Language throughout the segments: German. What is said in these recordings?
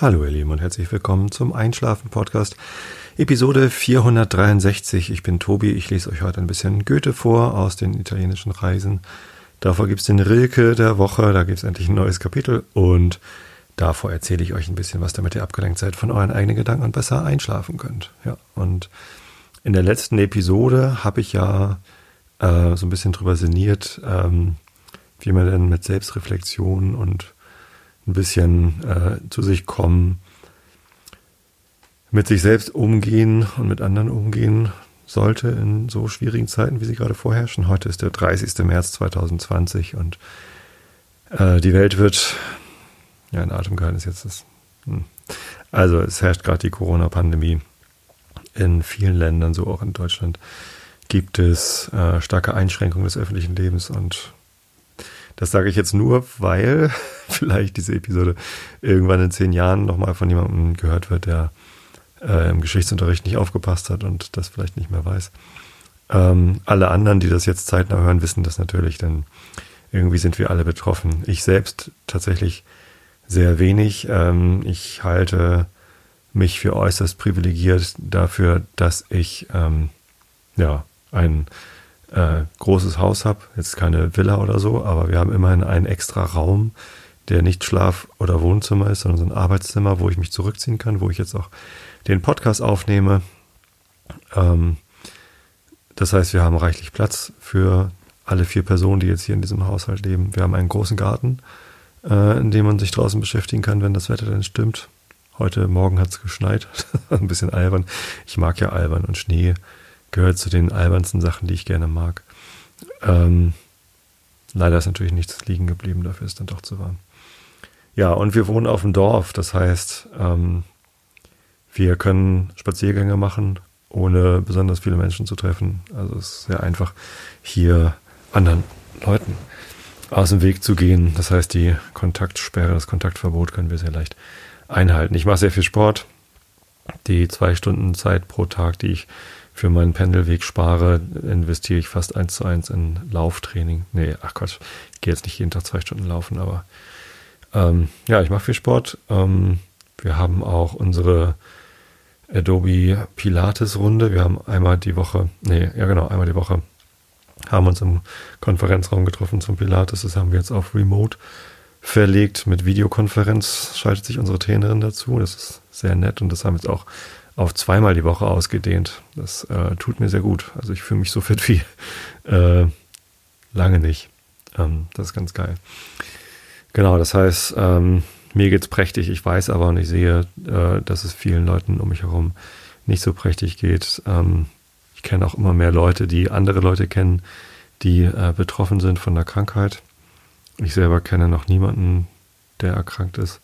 Hallo ihr Lieben und herzlich willkommen zum Einschlafen Podcast Episode 463. Ich bin Tobi, ich lese euch heute ein bisschen Goethe vor aus den italienischen Reisen. Davor gibt es den Rilke der Woche, da gibt es endlich ein neues Kapitel und davor erzähle ich euch ein bisschen was, damit ihr abgelenkt seid von euren eigenen Gedanken und besser einschlafen könnt. Ja, und in der letzten Episode habe ich ja äh, so ein bisschen drüber sinniert, ähm, wie man denn mit Selbstreflexion und ein bisschen äh, zu sich kommen, mit sich selbst umgehen und mit anderen umgehen sollte in so schwierigen Zeiten, wie sie gerade vorherrschen. Heute ist der 30. März 2020 und äh, die Welt wird, ja, in Atem ist jetzt das. Hm. Also es herrscht gerade die Corona-Pandemie in vielen Ländern, so auch in Deutschland, gibt es äh, starke Einschränkungen des öffentlichen Lebens und das sage ich jetzt nur, weil vielleicht diese Episode irgendwann in zehn Jahren nochmal von jemandem gehört wird, der äh, im Geschichtsunterricht nicht aufgepasst hat und das vielleicht nicht mehr weiß. Ähm, alle anderen, die das jetzt zeitnah hören, wissen das natürlich, denn irgendwie sind wir alle betroffen. Ich selbst tatsächlich sehr wenig. Ähm, ich halte mich für äußerst privilegiert dafür, dass ich ähm, ja ein äh, großes Haus habe, jetzt keine Villa oder so, aber wir haben immerhin einen extra Raum, der nicht Schlaf- oder Wohnzimmer ist, sondern so ein Arbeitszimmer, wo ich mich zurückziehen kann, wo ich jetzt auch den Podcast aufnehme. Ähm, das heißt, wir haben reichlich Platz für alle vier Personen, die jetzt hier in diesem Haushalt leben. Wir haben einen großen Garten, äh, in dem man sich draußen beschäftigen kann, wenn das Wetter dann stimmt. Heute Morgen hat es geschneit, ein bisschen albern. Ich mag ja albern und Schnee gehört zu den albernsten Sachen, die ich gerne mag. Ähm, leider ist natürlich nichts liegen geblieben, dafür ist dann doch zu warm. Ja, und wir wohnen auf dem Dorf, das heißt, ähm, wir können Spaziergänge machen, ohne besonders viele Menschen zu treffen. Also es ist sehr einfach, hier anderen Leuten aus dem Weg zu gehen. Das heißt, die Kontaktsperre, das Kontaktverbot können wir sehr leicht einhalten. Ich mache sehr viel Sport. Die zwei Stunden Zeit pro Tag, die ich für meinen Pendelweg spare, investiere ich fast eins zu eins in Lauftraining. Nee, ach Quatsch, ich gehe jetzt nicht jeden Tag zwei Stunden laufen, aber ähm, ja, ich mache viel Sport. Ähm, wir haben auch unsere Adobe Pilates Runde. Wir haben einmal die Woche, nee, ja genau, einmal die Woche haben uns im Konferenzraum getroffen zum Pilates. Das haben wir jetzt auf Remote verlegt mit Videokonferenz. Schaltet sich unsere Trainerin dazu. Das ist sehr nett und das haben wir jetzt auch auf zweimal die Woche ausgedehnt. Das äh, tut mir sehr gut. Also ich fühle mich so fit wie äh, lange nicht. Ähm, das ist ganz geil. Genau, das heißt, ähm, mir geht's prächtig. Ich weiß aber und ich sehe, äh, dass es vielen Leuten um mich herum nicht so prächtig geht. Ähm, ich kenne auch immer mehr Leute, die andere Leute kennen, die äh, betroffen sind von der Krankheit. Ich selber kenne noch niemanden, der erkrankt ist.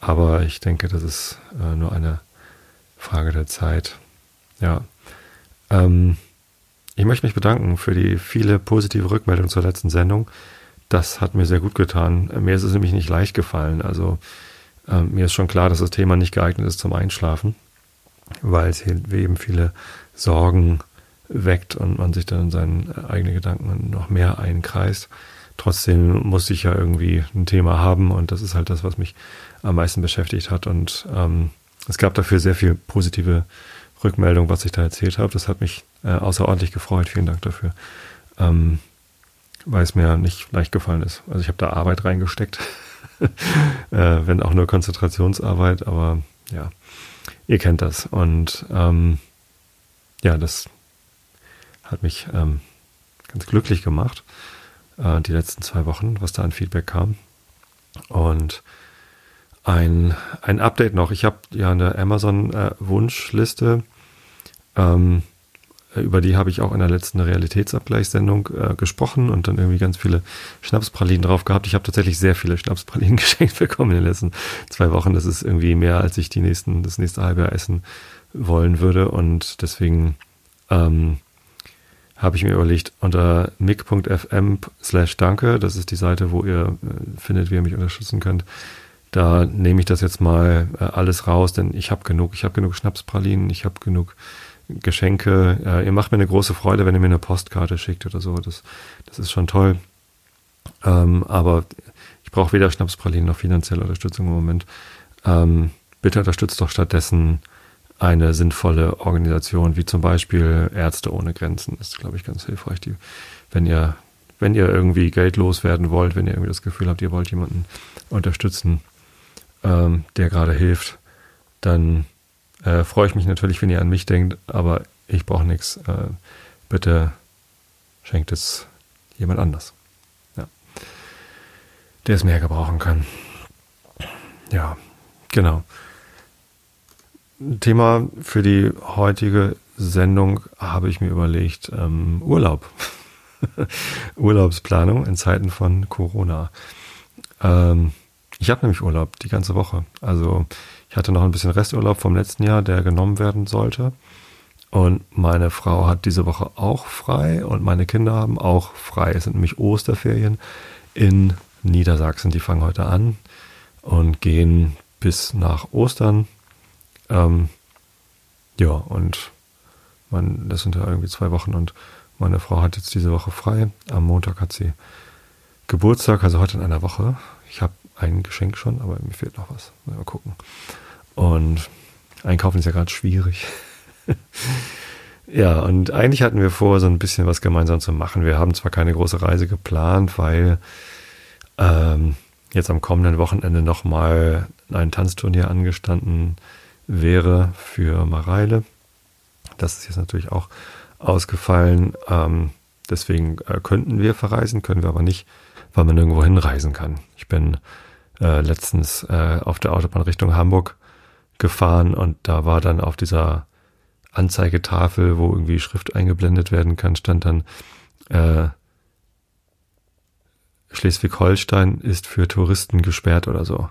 Aber ich denke, das ist äh, nur eine Frage der Zeit. Ja. Ähm, ich möchte mich bedanken für die viele positive Rückmeldungen zur letzten Sendung. Das hat mir sehr gut getan. Mir ist es nämlich nicht leicht gefallen. Also äh, mir ist schon klar, dass das Thema nicht geeignet ist zum Einschlafen, weil es eben viele Sorgen weckt und man sich dann in seinen eigenen Gedanken noch mehr einkreist. Trotzdem muss ich ja irgendwie ein Thema haben und das ist halt das, was mich am meisten beschäftigt hat. Und ähm, es gab dafür sehr viel positive Rückmeldung, was ich da erzählt habe. Das hat mich äh, außerordentlich gefreut. Vielen Dank dafür. Ähm, weil es mir nicht leicht gefallen ist. Also ich habe da Arbeit reingesteckt, äh, wenn auch nur Konzentrationsarbeit, aber ja, ihr kennt das. Und ähm, ja, das hat mich ähm, ganz glücklich gemacht, äh, die letzten zwei Wochen, was da an Feedback kam. Und ein, ein Update noch. Ich habe ja eine Amazon-Wunschliste. Äh, ähm, über die habe ich auch in der letzten Realitätsabgleichssendung äh, gesprochen und dann irgendwie ganz viele Schnapspralinen drauf gehabt. Ich habe tatsächlich sehr viele Schnapspralinen geschenkt bekommen in den letzten zwei Wochen. Das ist irgendwie mehr, als ich die nächsten, das nächste halbe Jahr essen wollen würde. Und deswegen ähm, habe ich mir überlegt, unter mic.fm slash danke, das ist die Seite, wo ihr äh, findet, wie ihr mich unterstützen könnt, da nehme ich das jetzt mal äh, alles raus, denn ich habe genug. Ich habe genug Schnapspralinen, ich habe genug Geschenke. Äh, ihr macht mir eine große Freude, wenn ihr mir eine Postkarte schickt oder so. Das, das ist schon toll. Ähm, aber ich brauche weder Schnapspralinen noch finanzielle Unterstützung im Moment. ähm, bitte unterstützt doch stattdessen eine sinnvolle Organisation, wie zum Beispiel Ärzte ohne Grenzen. Das ist, glaube ich, ganz hilfreich, die, wenn ihr, wenn ihr irgendwie Geld loswerden wollt, wenn ihr irgendwie das Gefühl habt, ihr wollt jemanden unterstützen, ähm, der gerade hilft, dann äh, freue ich mich natürlich, wenn ihr an mich denkt, aber ich brauche nichts. Äh, bitte schenkt es jemand anders. Ja. Der es mehr gebrauchen kann. Ja, genau. Thema für die heutige Sendung habe ich mir überlegt, ähm, Urlaub. Urlaubsplanung in Zeiten von Corona. Ähm, ich habe nämlich Urlaub die ganze Woche. Also ich hatte noch ein bisschen Resturlaub vom letzten Jahr, der genommen werden sollte. Und meine Frau hat diese Woche auch frei und meine Kinder haben auch frei. Es sind nämlich Osterferien in Niedersachsen. Die fangen heute an und gehen bis nach Ostern. Ähm, ja, und man, das sind ja irgendwie zwei Wochen und meine Frau hat jetzt diese Woche frei. Am Montag hat sie Geburtstag, also heute in einer Woche. Ich habe ein Geschenk schon, aber mir fehlt noch was. Mal gucken. Und einkaufen ist ja gerade schwierig. ja, und eigentlich hatten wir vor, so ein bisschen was gemeinsam zu machen. Wir haben zwar keine große Reise geplant, weil ähm, jetzt am kommenden Wochenende nochmal ein Tanzturnier angestanden wäre für Mareile. Das ist jetzt natürlich auch ausgefallen. Ähm, deswegen äh, könnten wir verreisen, können wir aber nicht, weil man nirgendwo hinreisen kann. Ich bin äh, letztens äh, auf der Autobahn Richtung Hamburg gefahren und da war dann auf dieser Anzeigetafel, wo irgendwie Schrift eingeblendet werden kann, stand dann äh, Schleswig-Holstein ist für Touristen gesperrt oder so.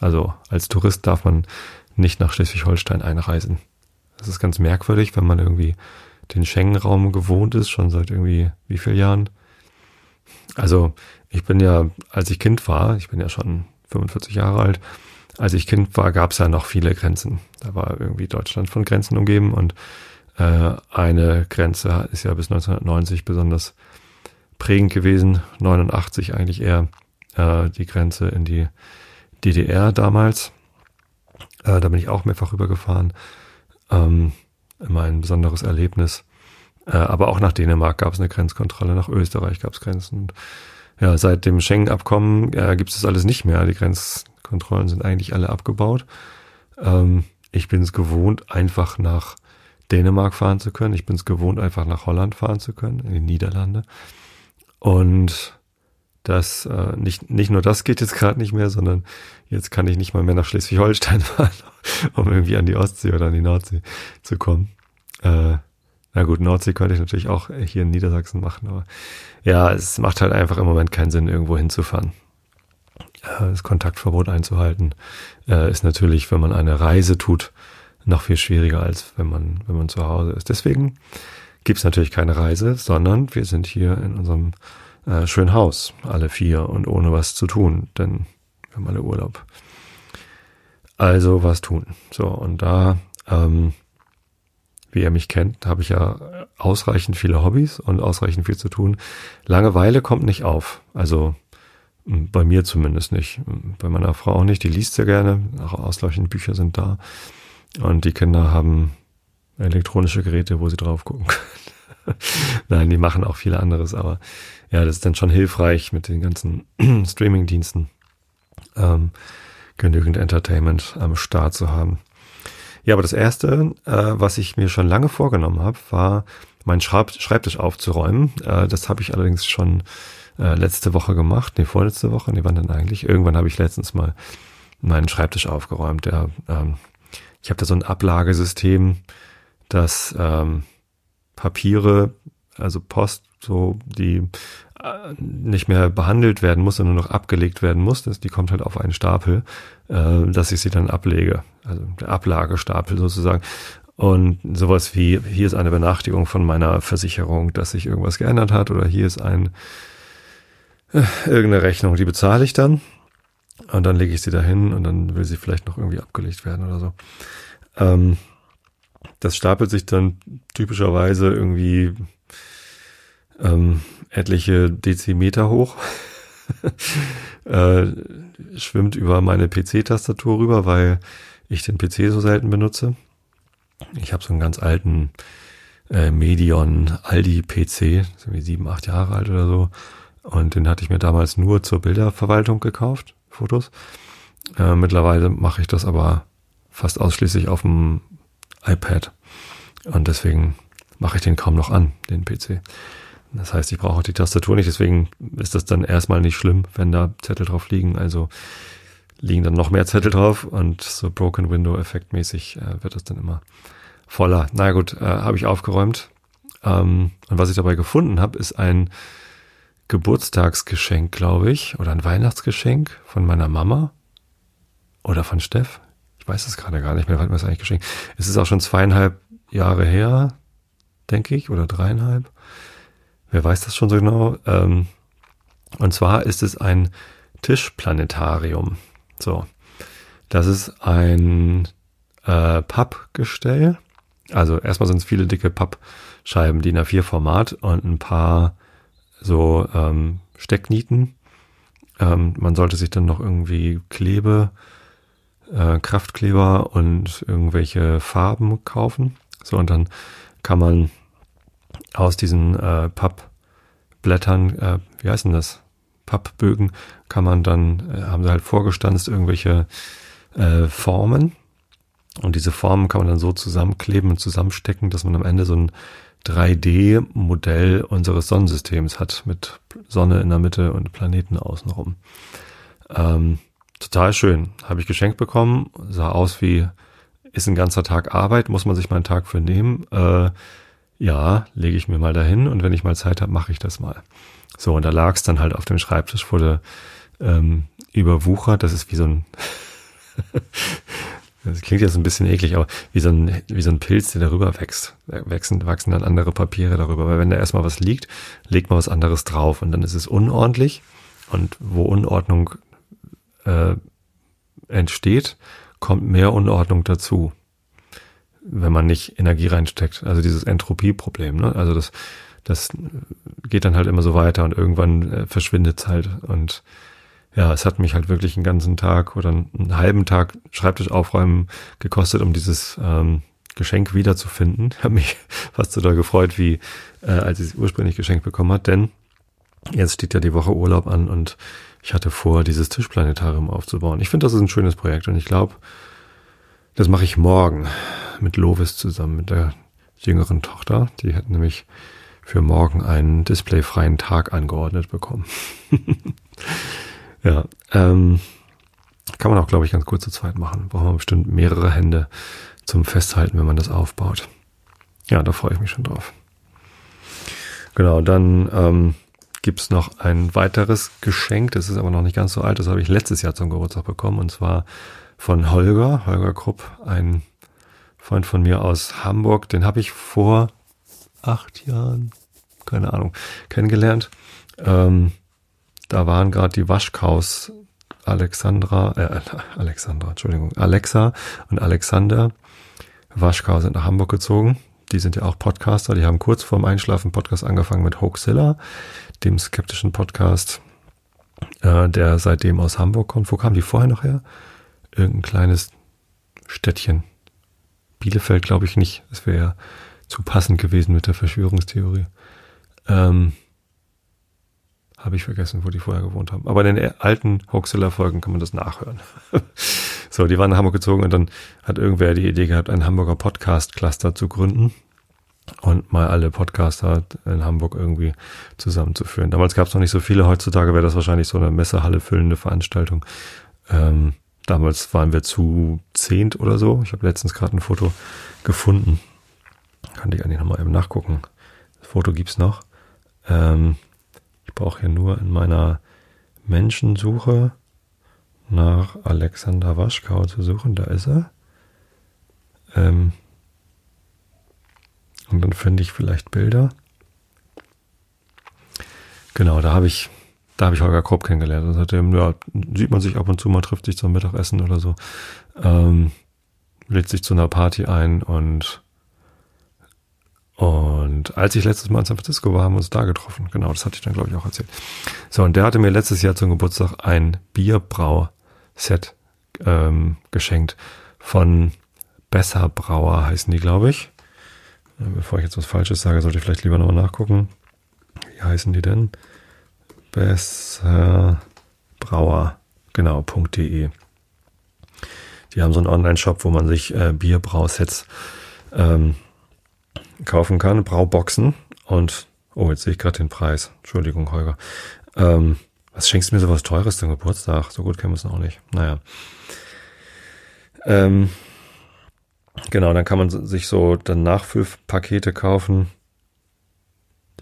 Also als Tourist darf man nicht nach Schleswig-Holstein einreisen. Das ist ganz merkwürdig, wenn man irgendwie den Schengen-Raum gewohnt ist, schon seit irgendwie wie viel Jahren. Also ich bin ja, als ich Kind war, ich bin ja schon 45 Jahre alt, als ich Kind war, gab es ja noch viele Grenzen. Da war irgendwie Deutschland von Grenzen umgeben und äh, eine Grenze ist ja bis 1990 besonders prägend gewesen, 89 eigentlich eher äh, die Grenze in die DDR damals. Äh, da bin ich auch mehrfach rübergefahren. Ähm, immer ein besonderes Erlebnis. Äh, aber auch nach Dänemark gab es eine Grenzkontrolle, nach Österreich gab es Grenzen. Und ja, seit dem Schengen-Abkommen äh, gibt es das alles nicht mehr. Die Grenzkontrollen sind eigentlich alle abgebaut. Ähm, ich bin es gewohnt, einfach nach Dänemark fahren zu können. Ich bin es gewohnt, einfach nach Holland fahren zu können, in die Niederlande. Und das äh, nicht nicht nur das geht jetzt gerade nicht mehr, sondern jetzt kann ich nicht mal mehr nach Schleswig-Holstein fahren, um irgendwie an die Ostsee oder an die Nordsee zu kommen. Äh, na gut, Nordsee könnte ich natürlich auch hier in Niedersachsen machen, aber ja, es macht halt einfach im Moment keinen Sinn, irgendwo hinzufahren. Äh, das Kontaktverbot einzuhalten äh, ist natürlich, wenn man eine Reise tut, noch viel schwieriger als wenn man wenn man zu Hause ist. Deswegen gibt's natürlich keine Reise, sondern wir sind hier in unserem äh, schönen Haus, alle vier und ohne was zu tun, denn wir haben alle Urlaub. Also was tun. So, und da, ähm, wie ihr mich kennt, habe ich ja ausreichend viele Hobbys und ausreichend viel zu tun. Langeweile kommt nicht auf. Also bei mir zumindest nicht. Bei meiner Frau auch nicht. Die liest sehr gerne. Auch ausreichend Bücher sind da. Und die Kinder haben elektronische Geräte, wo sie drauf gucken können. Nein, die machen auch viel anderes, aber ja, das ist dann schon hilfreich mit den ganzen Streaming-Diensten, ähm, genügend Entertainment am Start zu haben. Ja, aber das erste, äh, was ich mir schon lange vorgenommen habe, war, meinen Schreibtisch aufzuräumen. Äh, das habe ich allerdings schon äh, letzte Woche gemacht, nee, vorletzte Woche, nee, wann denn eigentlich? Irgendwann habe ich letztens mal meinen Schreibtisch aufgeräumt. Der, ähm, ich habe da so ein Ablagesystem, das ähm, Papiere, also Post, so die äh, nicht mehr behandelt werden muss, sondern nur noch abgelegt werden muss. Das, die kommt halt auf einen Stapel, äh, dass ich sie dann ablege. Also der Ablagestapel sozusagen. Und sowas wie, hier ist eine Benachrichtigung von meiner Versicherung, dass sich irgendwas geändert hat, oder hier ist ein äh, irgendeine Rechnung, die bezahle ich dann. Und dann lege ich sie dahin und dann will sie vielleicht noch irgendwie abgelegt werden oder so. Ähm, das stapelt sich dann typischerweise irgendwie ähm, etliche Dezimeter hoch. äh, schwimmt über meine PC-Tastatur rüber, weil ich den PC so selten benutze. Ich habe so einen ganz alten äh, Medion Aldi PC, so wie sieben, acht Jahre alt oder so. Und den hatte ich mir damals nur zur Bilderverwaltung gekauft, Fotos. Äh, mittlerweile mache ich das aber fast ausschließlich auf dem iPad. Und deswegen mache ich den kaum noch an, den PC. Das heißt, ich brauche auch die Tastatur nicht, deswegen ist das dann erstmal nicht schlimm, wenn da Zettel drauf liegen. Also liegen dann noch mehr Zettel drauf und so Broken Window effektmäßig äh, wird das dann immer voller. Na gut, äh, habe ich aufgeräumt. Ähm, und was ich dabei gefunden habe, ist ein Geburtstagsgeschenk, glaube ich, oder ein Weihnachtsgeschenk von meiner Mama oder von Steff. Ich weiß es gerade gar nicht mehr, was mir das eigentlich geschenkt. Es ist auch schon zweieinhalb Jahre her, denke ich, oder dreieinhalb. Wer weiß das schon so genau? Ähm, und zwar ist es ein Tischplanetarium. So, das ist ein äh, Pappgestell. Also erstmal sind es viele dicke Pappscheiben, DIN A4-Format und ein paar so ähm, Stecknieten. Ähm, man sollte sich dann noch irgendwie Klebe, äh, Kraftkleber und irgendwelche Farben kaufen. So, und dann kann man aus diesen äh, Pappblättern, äh, wie heißen das? Pappbögen, kann man dann, äh, haben sie halt vorgestanzt, irgendwelche äh, Formen. Und diese Formen kann man dann so zusammenkleben und zusammenstecken, dass man am Ende so ein 3D-Modell unseres Sonnensystems hat mit Sonne in der Mitte und Planeten außenrum. Ähm, total schön. Habe ich geschenkt bekommen. Sah aus wie, ist ein ganzer Tag Arbeit, muss man sich mal einen Tag für nehmen. Äh, ja, lege ich mir mal dahin und wenn ich mal Zeit habe, mache ich das mal. So, und da lag es dann halt auf dem Schreibtisch, wurde ähm, überwuchert. Das ist wie so ein Das klingt jetzt ein bisschen eklig, aber wie so ein, wie so ein Pilz, der darüber wächst. Wachsen, wachsen dann andere Papiere darüber. Weil wenn da erstmal was liegt, legt man was anderes drauf und dann ist es unordentlich. Und wo Unordnung äh, entsteht, kommt mehr Unordnung dazu. Wenn man nicht Energie reinsteckt. Also dieses Entropieproblem, ne? Also das, das geht dann halt immer so weiter und irgendwann äh, verschwindet es halt. Und ja, es hat mich halt wirklich einen ganzen Tag oder einen halben Tag Schreibtisch aufräumen gekostet, um dieses ähm, Geschenk wiederzufinden. Ich habe mich fast so da gefreut, wie äh, als ich es ursprünglich geschenkt bekommen hat, denn jetzt steht ja die Woche Urlaub an und ich hatte vor, dieses Tischplanetarium aufzubauen. Ich finde, das ist ein schönes Projekt und ich glaube, das mache ich morgen mit Lovis zusammen, mit der jüngeren Tochter. Die hat nämlich für morgen einen displayfreien Tag angeordnet bekommen. Ja, ähm, kann man auch, glaube ich, ganz kurz zu zweit machen. Braucht man bestimmt mehrere Hände zum Festhalten, wenn man das aufbaut. Ja, da freue ich mich schon drauf. Genau, dann ähm, gibt noch ein weiteres Geschenk, das ist aber noch nicht ganz so alt, das habe ich letztes Jahr zum Geburtstag bekommen, und zwar von Holger, Holger Krupp, ein Freund von mir aus Hamburg, den habe ich vor acht Jahren, keine Ahnung, kennengelernt. Ähm, da waren gerade die Waschkaus Alexandra, äh, Alexandra, Entschuldigung, Alexa und Alexander Waschkau sind nach Hamburg gezogen. Die sind ja auch Podcaster. Die haben kurz vorm Einschlafen Podcast angefangen mit Hoaxilla, dem skeptischen Podcast, äh, der seitdem aus Hamburg kommt. Wo kamen die vorher noch her? Irgendein kleines Städtchen. Bielefeld glaube ich nicht. Das wäre ja zu passend gewesen mit der Verschwörungstheorie. Ähm, habe ich vergessen, wo die vorher gewohnt haben. Aber in den alten Hoaxilla-Folgen kann man das nachhören. so, die waren nach Hamburg gezogen und dann hat irgendwer die Idee gehabt, einen Hamburger Podcast-Cluster zu gründen und mal alle Podcaster in Hamburg irgendwie zusammenzuführen. Damals gab es noch nicht so viele, heutzutage wäre das wahrscheinlich so eine Messehalle füllende Veranstaltung. Ähm, damals waren wir zu zehnt oder so. Ich habe letztens gerade ein Foto gefunden. Kann ich eigentlich nochmal eben nachgucken. Das Foto gibt's noch. Ähm, ich brauche hier nur in meiner Menschensuche nach Alexander Waschkau zu suchen. Da ist er. Ähm und dann finde ich vielleicht Bilder. Genau, da habe ich, da habe ich Holger Kropp kennengelernt. Und seitdem, ja, sieht man sich ab und zu mal, trifft sich zum Mittagessen oder so, ähm, lädt sich zu einer Party ein und Und als ich letztes Mal in San Francisco war, haben wir uns da getroffen. Genau, das hatte ich dann, glaube ich, auch erzählt. So, und der hatte mir letztes Jahr zum Geburtstag ein Bierbrau-Set ähm, geschenkt von Besser Brauer heißen die, glaube ich. Bevor ich jetzt was Falsches sage, sollte ich vielleicht lieber nochmal nachgucken. Wie heißen die denn? Besser Brauer, genau, .de. Die haben so einen Online-Shop, wo man sich äh, Bierbrausets ähm, kaufen kann, Brauboxen. Und, oh, jetzt sehe ich gerade den Preis. Entschuldigung, Holger. Ähm, was schenkst du mir so was Teures zum Geburtstag? So gut kennen wir es noch nicht. Naja. Ähm, genau, dann kann man sich so dann Nachfüllpakete kaufen.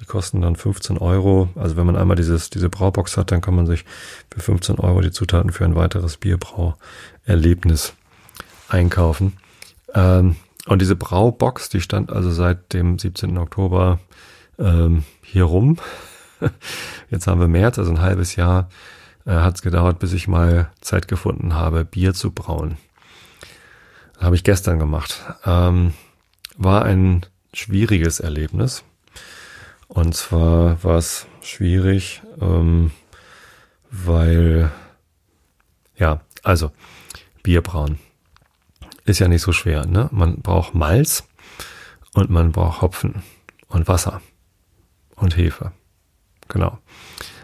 Die kosten dann 15 Euro. Also wenn man einmal dieses, diese Braubox hat, dann kann man sich für 15 Euro die Zutaten für ein weiteres Bierbrauerlebnis einkaufen. Ähm, und diese Braubox, die stand also seit dem 17. Oktober ähm, hier rum. Jetzt haben wir März, also ein halbes Jahr äh, hat es gedauert, bis ich mal Zeit gefunden habe, Bier zu brauen. Habe ich gestern gemacht. Ähm, war ein schwieriges Erlebnis. Und zwar war es schwierig, ähm, weil, ja, also Bier brauen ist ja nicht so schwer. Ne? Man braucht Malz und man braucht Hopfen und Wasser und Hefe. Genau.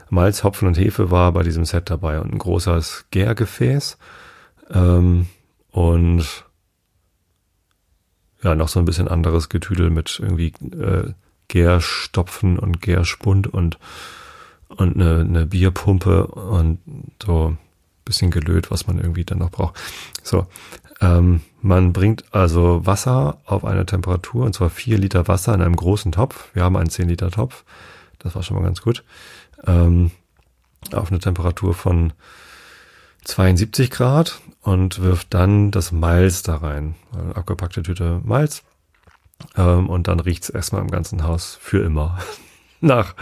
Malz, Hopfen und Hefe war bei diesem Set dabei und ein großes Gärgefäß ähm, und ja, noch so ein bisschen anderes Getüdel mit irgendwie äh, Gärstopfen und Gärspund und, und eine, eine Bierpumpe und so bisschen gelöt, was man irgendwie dann noch braucht. So, ähm, man bringt also Wasser auf eine Temperatur, und zwar vier Liter Wasser in einem großen Topf. Wir haben einen zehn Liter Topf. Das war schon mal ganz gut. Ähm, auf eine Temperatur von 72 Grad und wirft dann das Malz da rein. Eine abgepackte Tüte Malz. Ähm, und dann riecht's erstmal im ganzen Haus für immer nach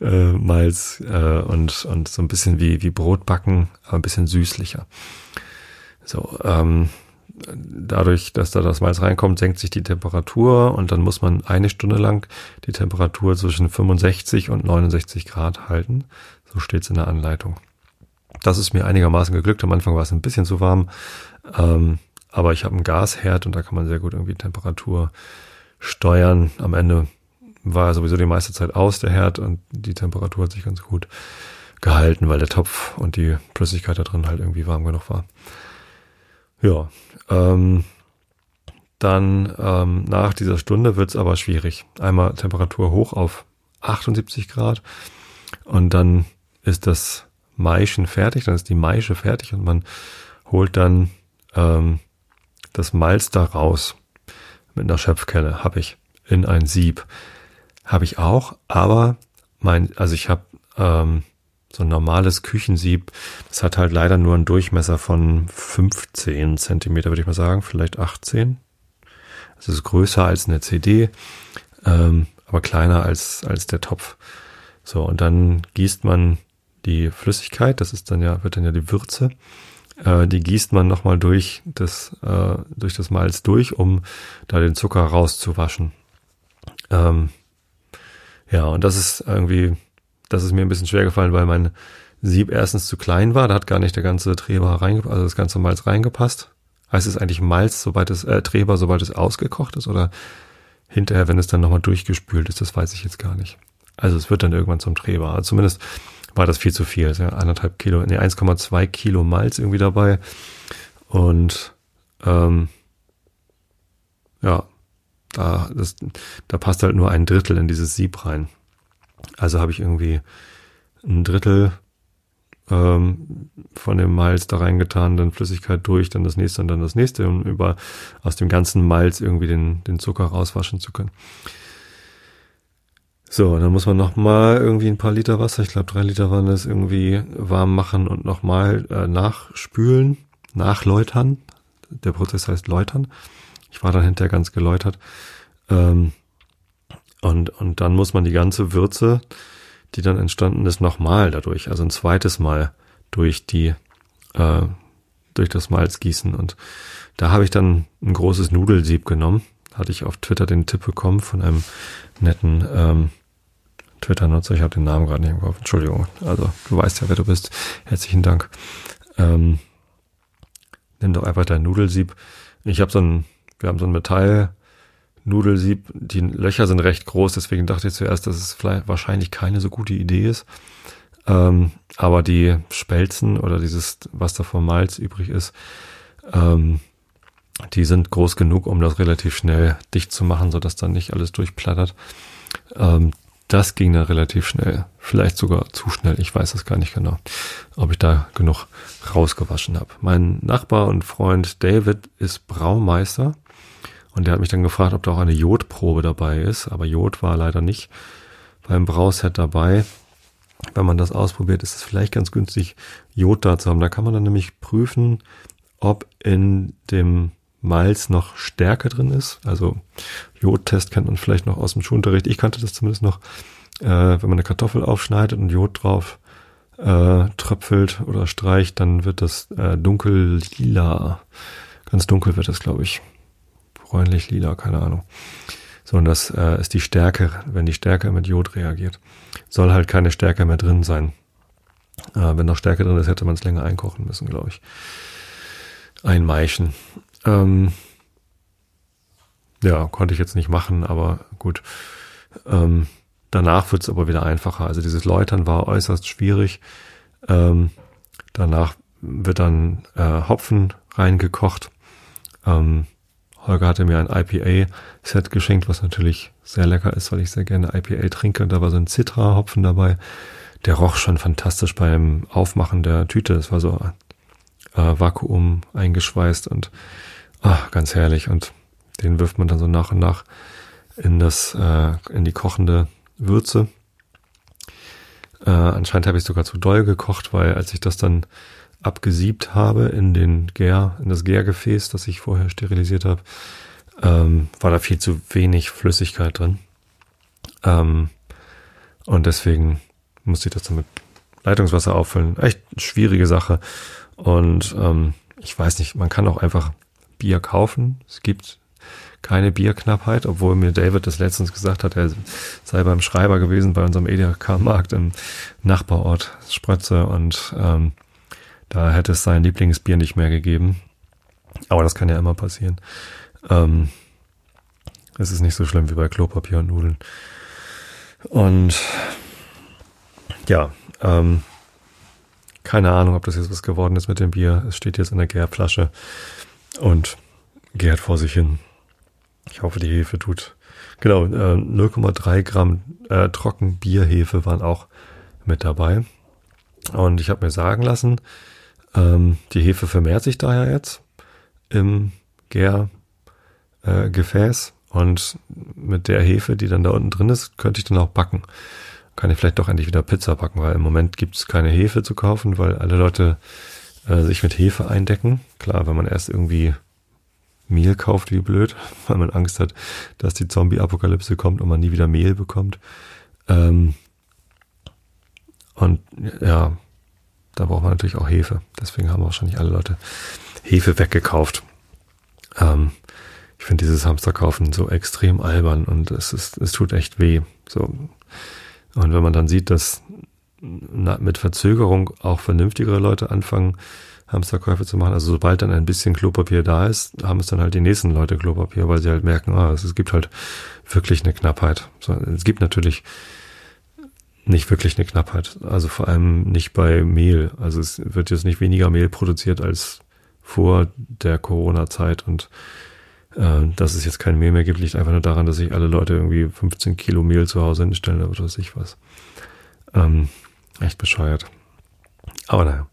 äh, Malz äh, und, und so ein bisschen wie, wie Brotbacken, aber ein bisschen süßlicher. So, ähm, dadurch, dass da das Malz reinkommt, senkt sich die Temperatur und dann muss man eine Stunde lang die Temperatur zwischen 65 und 69 Grad halten. So steht's in der Anleitung. Das ist mir einigermaßen geglückt. Am Anfang war es ein bisschen zu warm, ähm, aber ich habe einen Gasherd und da kann man sehr gut irgendwie Temperatur steuern. Am Ende war sowieso die meiste Zeit aus, der Herd, und die Temperatur hat sich ganz gut gehalten, weil der Topf und die Flüssigkeit da drin halt irgendwie warm genug war. Ja, ähm, dann ähm, nach dieser Stunde wird's aber schwierig. Einmal Temperatur hoch auf 78 Grad und dann ist das Maischen fertig, dann ist die Maische fertig und man holt dann ähm, das Malz da raus mit einer Schöpfkelle, habe ich, in ein Sieb. Habe ich auch, aber mein, also ich habe ähm, so ein normales Küchensieb, das hat halt leider nur einen Durchmesser von 15 Zentimeter, würde ich mal sagen, vielleicht 18. Es ist größer als eine CD, ähm, aber kleiner als, als der Topf. So, und dann gießt man die Flüssigkeit, das ist dann ja, wird dann ja die Würze, äh, die gießt man nochmal durch das, äh, durch das Malz durch, um da den Zucker rauszuwaschen. Ähm, ja, und das ist irgendwie, das ist mir ein bisschen schwer gefallen, weil mein Sieb erstens zu klein war, da hat gar nicht der ganze Treber reingepasst, also das ganze Malz reingepasst. Heißt es eigentlich Malz, sobald es, äh, Treber, sobald es ausgekocht ist oder hinterher, wenn es dann nochmal durchgespült ist, das weiß ich jetzt gar nicht. Also es wird dann irgendwann zum Treber. Also zumindest war das viel zu viel. Also eineinhalb Kilo, nee, 1,2 Kilo Malz irgendwie dabei. Und ähm, ja, da, das, da passt halt nur ein Drittel in dieses Sieb rein. Also habe ich irgendwie ein Drittel ähm, von dem Malz da reingetan, dann Flüssigkeit durch, dann das nächste und dann das nächste, um über aus dem ganzen Malz irgendwie den, den Zucker rauswaschen zu können. So, dann muss man nochmal irgendwie ein paar Liter Wasser, ich glaube drei Liter waren das, irgendwie warm machen und nochmal äh, nachspülen, nachläutern. Der Prozess heißt läutern. Ich war dann hinterher ganz geläutert. Ähm, und, und dann muss man die ganze Würze, die dann entstanden ist, nochmal dadurch, also ein zweites Mal durch die, äh, durch das Malz gießen. Und da habe ich dann ein großes Nudelsieb genommen, hatte ich auf Twitter den Tipp bekommen von einem netten ähm, Twitter-Nutzer. Ich habe den Namen gerade nicht im Kopf. Entschuldigung. Also du weißt ja, wer du bist. Herzlichen Dank. Ähm, nimm doch einfach dein Nudelsieb. Ich habe so ein, wir haben so ein Metall Nudelsieb. Die Löcher sind recht groß, deswegen dachte ich zuerst, dass es vielleicht wahrscheinlich keine so gute Idee ist. Ähm, aber die Spelzen oder dieses, was da vom Malz übrig ist, ähm, die sind groß genug, um das relativ schnell dicht zu machen, sodass dann nicht alles durchplattert. Ähm, das ging dann relativ schnell. Vielleicht sogar zu schnell. Ich weiß es gar nicht genau, ob ich da genug rausgewaschen habe. Mein Nachbar und Freund David ist Braumeister und der hat mich dann gefragt, ob da auch eine Jodprobe dabei ist. Aber Jod war leider nicht beim Brauset dabei. Wenn man das ausprobiert, ist es vielleicht ganz günstig, Jod da zu haben. Da kann man dann nämlich prüfen, ob in dem Malz noch Stärke drin ist. Also Jodtest kennt man vielleicht noch aus dem Schulunterricht. Ich kannte das zumindest noch, äh, wenn man eine Kartoffel aufschneidet und Jod drauf äh, tröpfelt oder streicht, dann wird das äh, dunkel lila. Ganz dunkel wird das, glaube ich. Bräunlich lila, keine Ahnung. So, und das äh, ist die Stärke, wenn die Stärke mit Jod reagiert. Soll halt keine Stärke mehr drin sein. Äh, wenn noch Stärke drin ist, hätte man es länger einkochen müssen, glaube ich. Einmeischen. Ähm, ja, konnte ich jetzt nicht machen, aber gut. Ähm, danach wird es aber wieder einfacher. Also dieses Läutern war äußerst schwierig. Ähm, danach wird dann äh, Hopfen reingekocht. Ähm, Holger hatte mir ein IPA-Set geschenkt, was natürlich sehr lecker ist, weil ich sehr gerne IPA trinke. Da war so ein Citra-Hopfen dabei. Der roch schon fantastisch beim Aufmachen der Tüte. Es war so äh, Vakuum eingeschweißt und ach, ganz herrlich. Und den wirft man dann so nach und nach in das, äh, in die kochende Würze. Äh, anscheinend habe ich sogar zu doll gekocht, weil als ich das dann abgesiebt habe in den Gär, in das Gärgefäß, das ich vorher sterilisiert habe, ähm, war da viel zu wenig Flüssigkeit drin. Ähm, und deswegen musste ich das dann mit Leitungswasser auffüllen. Echt schwierige Sache. Und ähm, ich weiß nicht, man kann auch einfach Bier kaufen. Es gibt keine Bierknappheit, obwohl mir David das letztens gesagt hat, er sei beim Schreiber gewesen bei unserem Edeka-Markt im Nachbarort Sprötze und ähm, da hätte es sein Lieblingsbier nicht mehr gegeben. Aber das kann ja immer passieren. Ähm, es ist nicht so schlimm wie bei Klopapier und Nudeln. Und ja, ähm, keine Ahnung, ob das jetzt was geworden ist mit dem Bier. Es steht jetzt in der Gärflasche und gärt vor sich hin. Ich hoffe, die Hefe tut. Genau, äh, 0,3 Gramm äh, Trockenbierhefe waren auch mit dabei. Und ich habe mir sagen lassen, ähm, die Hefe vermehrt sich daher jetzt im Gärgefäß. Äh, und mit der Hefe, die dann da unten drin ist, könnte ich dann auch backen kann ich vielleicht doch endlich wieder Pizza backen, weil im Moment gibt es keine Hefe zu kaufen, weil alle Leute äh, sich mit Hefe eindecken. Klar, wenn man erst irgendwie Mehl kauft, wie blöd, weil man Angst hat, dass die Zombie-Apokalypse kommt und man nie wieder Mehl bekommt. Ähm, und ja, da braucht man natürlich auch Hefe. Deswegen haben wahrscheinlich alle Leute Hefe weggekauft. Ähm, ich finde dieses Hamsterkaufen so extrem albern und es ist, es tut echt weh. So, und wenn man dann sieht, dass mit Verzögerung auch vernünftigere Leute anfangen, Hamsterkäufe zu machen. Also sobald dann ein bisschen Klopapier da ist, haben es dann halt die nächsten Leute Klopapier, weil sie halt merken, ah, es gibt halt wirklich eine Knappheit. Es gibt natürlich nicht wirklich eine Knappheit. Also vor allem nicht bei Mehl. Also es wird jetzt nicht weniger Mehl produziert als vor der Corona-Zeit und äh, dass es jetzt kein Mehl mehr gibt, liegt einfach nur daran, dass sich alle Leute irgendwie 15 Kilo Mehl zu Hause hinstellen oder was ich was. Ähm, echt bescheuert. Aber naja,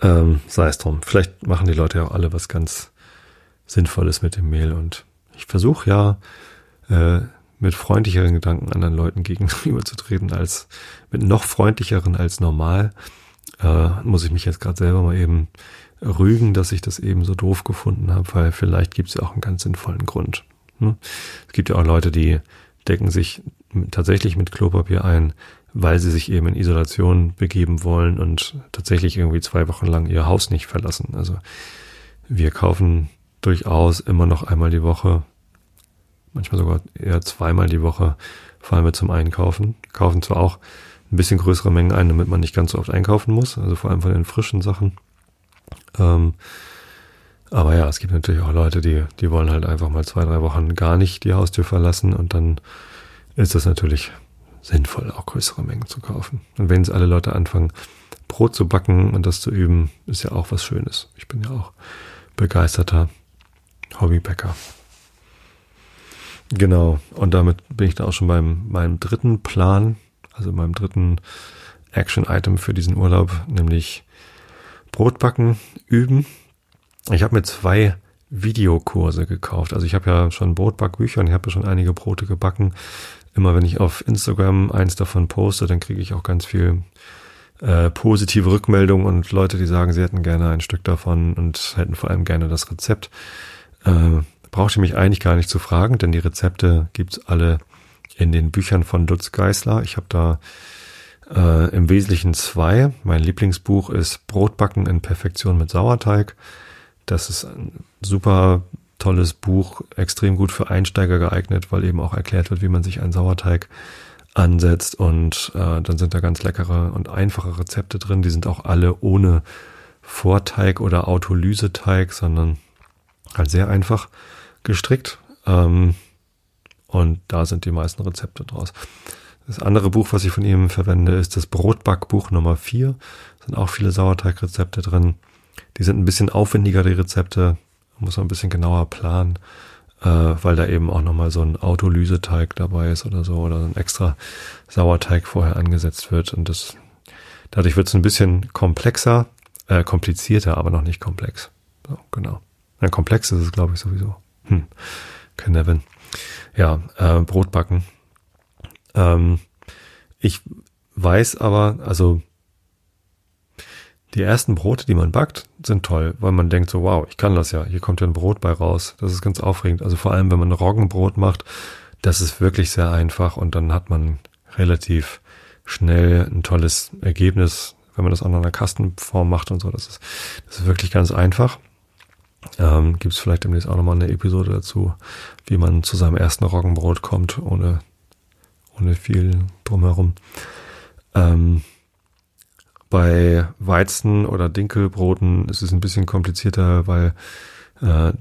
ähm, sei es drum. Vielleicht machen die Leute ja auch alle was ganz Sinnvolles mit dem Mehl und ich versuche ja äh, mit freundlicheren Gedanken anderen Leuten gegenüberzutreten als mit noch freundlicheren als normal. Äh, muss ich mich jetzt gerade selber mal eben rügen, dass ich das eben so doof gefunden habe, weil vielleicht gibt es ja auch einen ganz sinnvollen Grund. Ne? Es gibt ja auch Leute, die decken sich tatsächlich mit Klopapier ein, weil sie sich eben in Isolation begeben wollen und tatsächlich irgendwie zwei Wochen lang ihr Haus nicht verlassen. Also wir kaufen durchaus immer noch einmal die Woche manchmal sogar eher zweimal die Woche fahren wir zum Einkaufen. kaufen zwar auch ein bisschen größere Mengen ein, damit man nicht ganz so oft einkaufen muss, also vor allem von den frischen Sachen. Ähm, aber ja, es gibt natürlich auch Leute, die, die wollen halt einfach mal zwei, drei Wochen gar nicht die Haustür verlassen und dann ist es natürlich sinnvoll, auch größere Mengen zu kaufen. Und wenn es alle Leute anfangen, Brot zu backen und das zu üben, ist ja auch was Schönes. Ich bin ja auch begeisterter Hobbybäcker. Genau. Und damit bin ich da auch schon beim meinem dritten Plan, also meinem dritten Action-Item für diesen Urlaub, nämlich Brotbacken üben. Ich habe mir zwei Videokurse gekauft. Also ich habe ja schon Brotbackbücher und ich habe ja schon einige Brote gebacken. Immer wenn ich auf Instagram eins davon poste, dann kriege ich auch ganz viel äh, positive Rückmeldungen und Leute, die sagen, sie hätten gerne ein Stück davon und hätten vor allem gerne das Rezept. Äh, brauchte mich eigentlich gar nicht zu fragen, denn die Rezepte gibt's alle in den Büchern von Lutz Geisler. Ich habe da äh, im Wesentlichen zwei. Mein Lieblingsbuch ist Brotbacken in Perfektion mit Sauerteig. Das ist ein super tolles Buch, extrem gut für Einsteiger geeignet, weil eben auch erklärt wird, wie man sich einen Sauerteig ansetzt und äh, dann sind da ganz leckere und einfache Rezepte drin. Die sind auch alle ohne Vorteig oder Autolyseteig, sondern halt sehr einfach gestrickt. Ähm, und da sind die meisten Rezepte draus. Das andere Buch, was ich von ihm verwende, ist das Brotbackbuch Nummer 4. Da sind auch viele Sauerteigrezepte drin. Die sind ein bisschen aufwendiger, die Rezepte. Muss man ein bisschen genauer planen, äh, weil da eben auch nochmal so ein Autolyseteig dabei ist oder so, oder ein extra Sauerteig vorher angesetzt wird. Und das, dadurch wird es ein bisschen komplexer, äh, komplizierter, aber noch nicht komplex. So, genau. Ein komplex ist es, glaube ich, sowieso. Hm. Nevin. Ja, äh, Brot backen. Ähm, ich weiß aber, also die ersten Brote, die man backt, sind toll, weil man denkt so, wow, ich kann das ja. Hier kommt ja ein Brot bei raus. Das ist ganz aufregend. Also vor allem, wenn man Roggenbrot macht, das ist wirklich sehr einfach und dann hat man relativ schnell ein tolles Ergebnis, wenn man das auch in einer Kastenform macht und so. Das ist, das ist wirklich ganz einfach. Ähm, Gibt es vielleicht demnächst auch nochmal eine Episode dazu, wie man zu seinem ersten Roggenbrot kommt, ohne, ohne viel drumherum. Ähm, bei Weizen- oder Dinkelbroten ist es ein bisschen komplizierter, weil äh,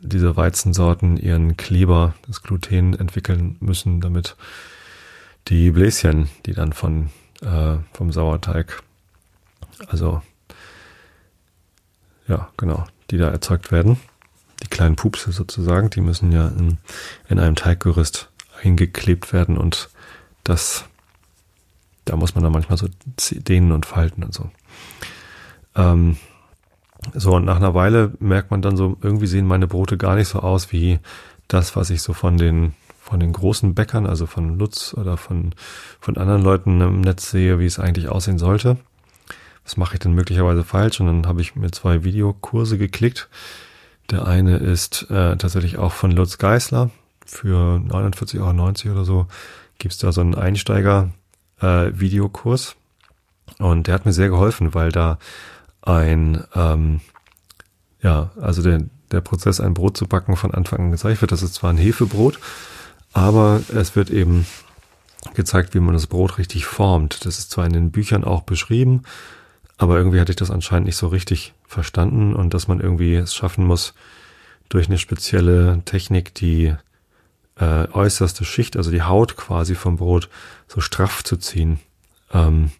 diese Weizensorten ihren Kleber, das Gluten, entwickeln müssen, damit die Bläschen, die dann von äh, vom Sauerteig, also ja, genau, die da erzeugt werden. Die kleinen Pupse sozusagen, die müssen ja in, in einem Teiggerüst eingeklebt werden und das, da muss man dann manchmal so dehnen und falten und so. Ähm, so, und nach einer Weile merkt man dann so, irgendwie sehen meine Brote gar nicht so aus wie das, was ich so von den, von den großen Bäckern, also von Lutz oder von, von anderen Leuten im Netz sehe, wie es eigentlich aussehen sollte was mache ich denn möglicherweise falsch? Und dann habe ich mir zwei Videokurse geklickt. Der eine ist äh, tatsächlich auch von Lutz Geisler. Für 49,90 Euro oder so gibt's da so einen Einsteiger-Videokurs. Äh, und der hat mir sehr geholfen, weil da ein, ähm, ja, also der, der Prozess, ein Brot zu backen, von Anfang an gezeigt wird. Das ist zwar ein Hefebrot, aber es wird eben gezeigt, wie man das Brot richtig formt. Das ist zwar in den Büchern auch beschrieben, aber irgendwie hatte ich das anscheinend nicht so richtig verstanden und dass man irgendwie es schaffen muss, durch eine spezielle Technik die äh, äußerste Schicht, also die Haut quasi vom Brot, so straff zu ziehen. Ähm,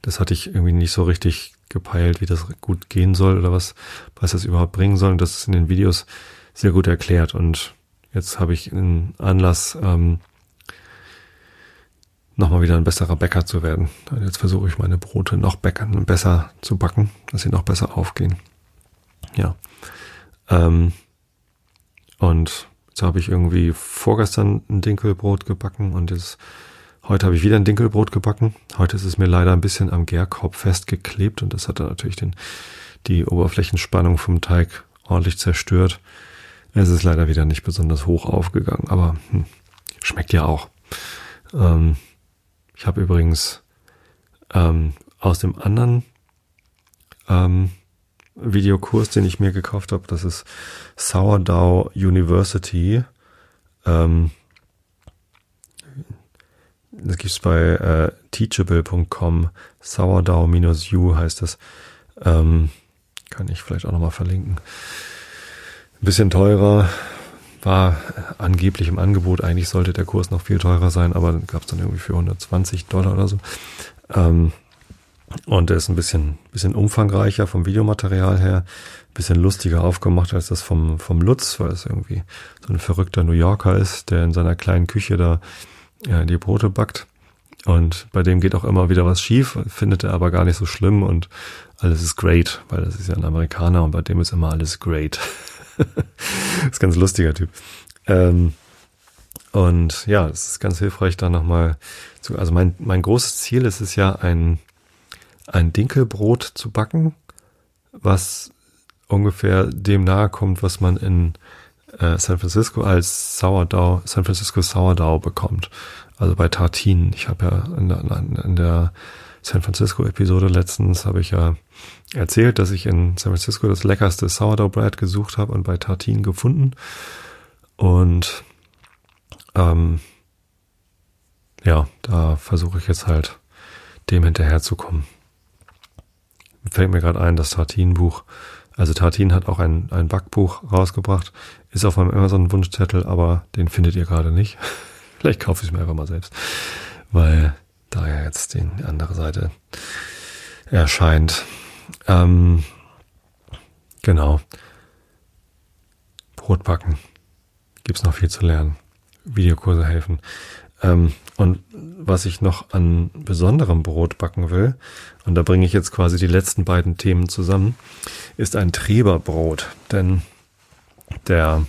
das hatte ich irgendwie nicht so richtig gepeilt, wie das gut gehen soll oder was, was das überhaupt bringen soll. Und das ist in den Videos sehr gut erklärt. Und jetzt habe ich einen Anlass, ähm, nochmal wieder ein besserer Bäcker zu werden. Und jetzt versuche ich meine Brote noch bäckern, besser zu backen, dass sie noch besser aufgehen. Ja. Ähm, und jetzt habe ich irgendwie vorgestern ein Dinkelbrot gebacken und jetzt heute habe ich wieder ein Dinkelbrot gebacken. Heute ist es mir leider ein bisschen am Gärkorb festgeklebt und das hat dann natürlich den, die Oberflächenspannung vom Teig ordentlich zerstört. Es ist leider wieder nicht besonders hoch aufgegangen, aber hm, schmeckt ja auch. Ähm, ich habe übrigens ähm, aus dem anderen ähm, Videokurs, den ich mir gekauft habe, das ist Sourdough University. Ähm, das gibt's bei äh, teachable.com, sourdough-u heißt das. Ähm, kann ich vielleicht auch nochmal verlinken. Ein bisschen teurer, war angeblich im Angebot. Eigentlich sollte der Kurs noch viel teurer sein, aber gab es dann irgendwie für 120 Dollar oder so. Ähm, und der ist ein bisschen, bisschen umfangreicher vom Videomaterial her, bisschen lustiger aufgemacht als das vom, vom Lutz, weil es irgendwie so ein verrückter New Yorker ist, der in seiner kleinen Küche da ja, die Brote backt. Und bei dem geht auch immer wieder was schief, findet er aber gar nicht so schlimm und alles ist great, weil das ist ja ein Amerikaner und bei dem ist immer alles great. ist ganz lustiger Typ. Ähm, und ja, es ist ganz hilfreich, da nochmal zu, also mein, mein großes Ziel ist es ja, ein, ein Dinkelbrot zu backen, was ungefähr dem nahe kommt, was man in äh, San Francisco als Sourdough, San Francisco Sourdough bekommt. Also bei Tartinen. Ich habe ja in der, in der San Francisco Episode letztens habe ich ja erzählt, dass ich in San Francisco das leckerste Sourdough Bread gesucht habe und bei Tartinen gefunden. Und ähm, ja, da versuche ich jetzt halt dem hinterherzukommen. Fällt mir gerade ein, das Tartin-Buch. Also Tartin hat auch ein, ein Backbuch rausgebracht. Ist auf meinem Amazon-Wunschzettel, aber den findet ihr gerade nicht. Vielleicht kaufe ich es mir einfach mal selbst. Weil da ja jetzt die andere Seite erscheint. Ähm, genau. Brotbacken. Gibt's noch viel zu lernen. Videokurse helfen. Ähm, und was ich noch an besonderem Brot backen will, und da bringe ich jetzt quasi die letzten beiden Themen zusammen, ist ein Treberbrot. Denn der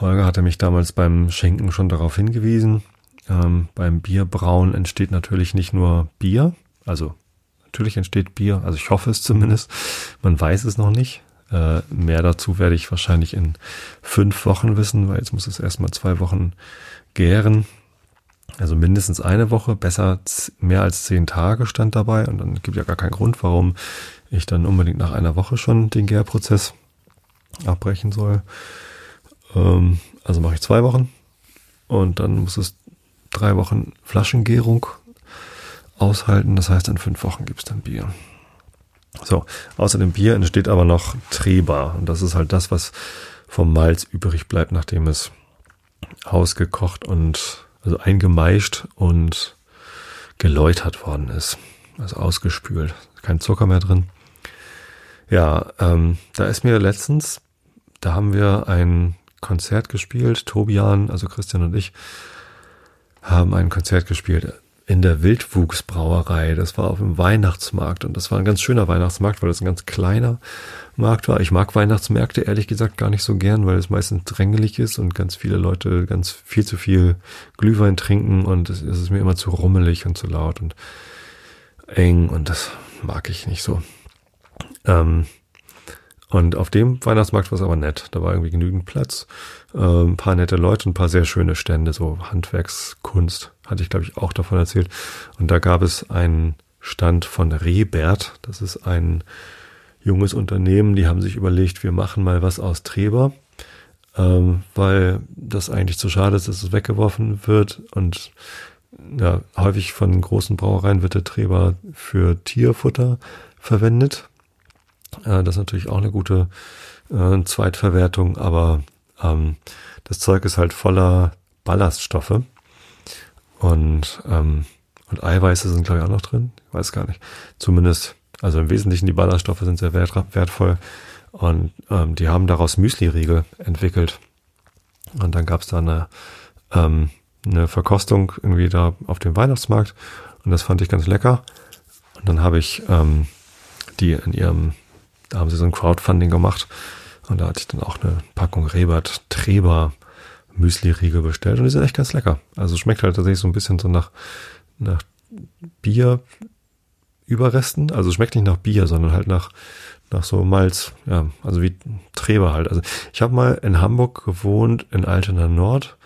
Holger hatte mich damals beim Schenken schon darauf hingewiesen. Ähm, beim Bierbrauen entsteht natürlich nicht nur Bier, also natürlich entsteht Bier, also ich hoffe es zumindest. Man weiß es noch nicht. Äh, mehr dazu werde ich wahrscheinlich in fünf Wochen wissen, weil jetzt muss es erstmal zwei Wochen gären. Also mindestens eine Woche, besser mehr als zehn Tage stand dabei und dann gibt ja gar keinen Grund, warum ich dann unbedingt nach einer Woche schon den Gärprozess abbrechen soll. Ähm, also mache ich zwei Wochen und dann muss es drei Wochen Flaschengärung aushalten. Das heißt, in fünf Wochen gibt es dann Bier. So, außer dem Bier entsteht aber noch Treber. Und das ist halt das, was vom Malz übrig bleibt, nachdem es ausgekocht und also eingemeischt und geläutert worden ist. Also ausgespült. Kein Zucker mehr drin. Ja, ähm, da ist mir letztens, da haben wir ein Konzert gespielt, Tobian, also Christian und ich, haben ein Konzert gespielt in der Wildwuchsbrauerei. Das war auf dem Weihnachtsmarkt und das war ein ganz schöner Weihnachtsmarkt, weil das ein ganz kleiner Markt war. Ich mag Weihnachtsmärkte ehrlich gesagt gar nicht so gern, weil es meistens drängelig ist und ganz viele Leute ganz viel zu viel Glühwein trinken und es ist mir immer zu rummelig und zu laut und eng und das mag ich nicht so. Ähm, und auf dem Weihnachtsmarkt war es aber nett. Da war irgendwie genügend Platz, äh, ein paar nette Leute, ein paar sehr schöne Stände, so Handwerkskunst, hatte ich glaube ich auch davon erzählt. Und da gab es einen Stand von Rebert. Das ist ein junges Unternehmen, die haben sich überlegt, wir machen mal was aus Treber, ähm, weil das eigentlich zu schade ist, dass es weggeworfen wird. Und ja, häufig von großen Brauereien wird der Treber für Tierfutter verwendet äh, das ist natürlich auch eine gute äh, Zweitverwertung, aber ähm, das Zeug ist halt voller Ballaststoffe und, ähm, und Eiweiße sind, glaube ich, auch noch drin. Ich weiß gar nicht. Zumindest, also im Wesentlichen die Ballaststoffe sind sehr wert, wertvoll und ähm, die haben daraus Müsli-Riegel entwickelt. Und dann gab es da eine, ähm, eine Verkostung irgendwie da auf dem Weihnachtsmarkt und das fand ich ganz lecker. Und dann habe ich ähm, die in ihrem da haben sie so ein Crowdfunding gemacht und da hatte ich dann auch eine Packung Rebert Treber Müsli-Riegel bestellt und die sind echt ganz lecker. Also schmeckt halt tatsächlich so ein bisschen so nach, nach Bier Überresten. Also schmeckt nicht nach Bier, sondern halt nach, nach so Malz. Ja, also wie Treber halt. Also ich habe mal in Hamburg gewohnt, in Altena Nord,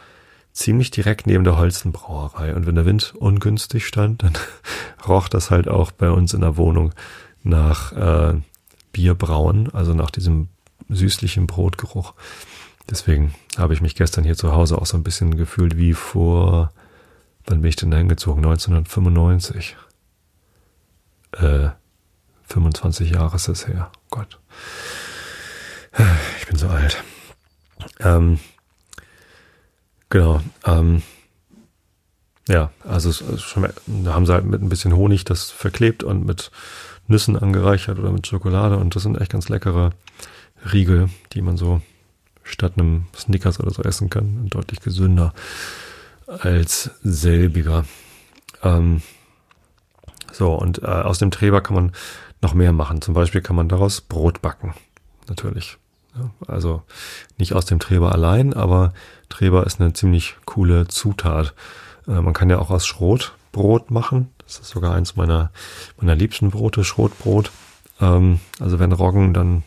ziemlich direkt neben der Holzenbrauerei. Und wenn der Wind ungünstig stand, dann roch das halt auch bei uns in der Wohnung nach äh, Bier brauen, also nach diesem süßlichen Brotgeruch. Deswegen habe ich mich gestern hier zu Hause auch so ein bisschen gefühlt wie vor, wann bin ich denn da hingezogen? 1995. Äh, 25 Jahre ist es her. Oh Gott. Ich bin so alt. Ähm, genau. Ähm, ja, also schon, da haben sie halt mit ein bisschen Honig das verklebt und mit Nüssen angereichert oder mit Schokolade und das sind echt ganz leckere Riegel, die man so statt einem Snickers oder so essen kann. Deutlich gesünder als selbiger. Ähm, so, und äh, aus dem Treber kann man noch mehr machen. Zum Beispiel kann man daraus Brot backen. Natürlich. Ja, also nicht aus dem Treber allein, aber Treber ist eine ziemlich coole Zutat. Äh, man kann ja auch aus Schrot Brot machen. Das ist sogar eins meiner, meiner liebsten Brote, Schrotbrot. Ähm, also wenn Roggen, dann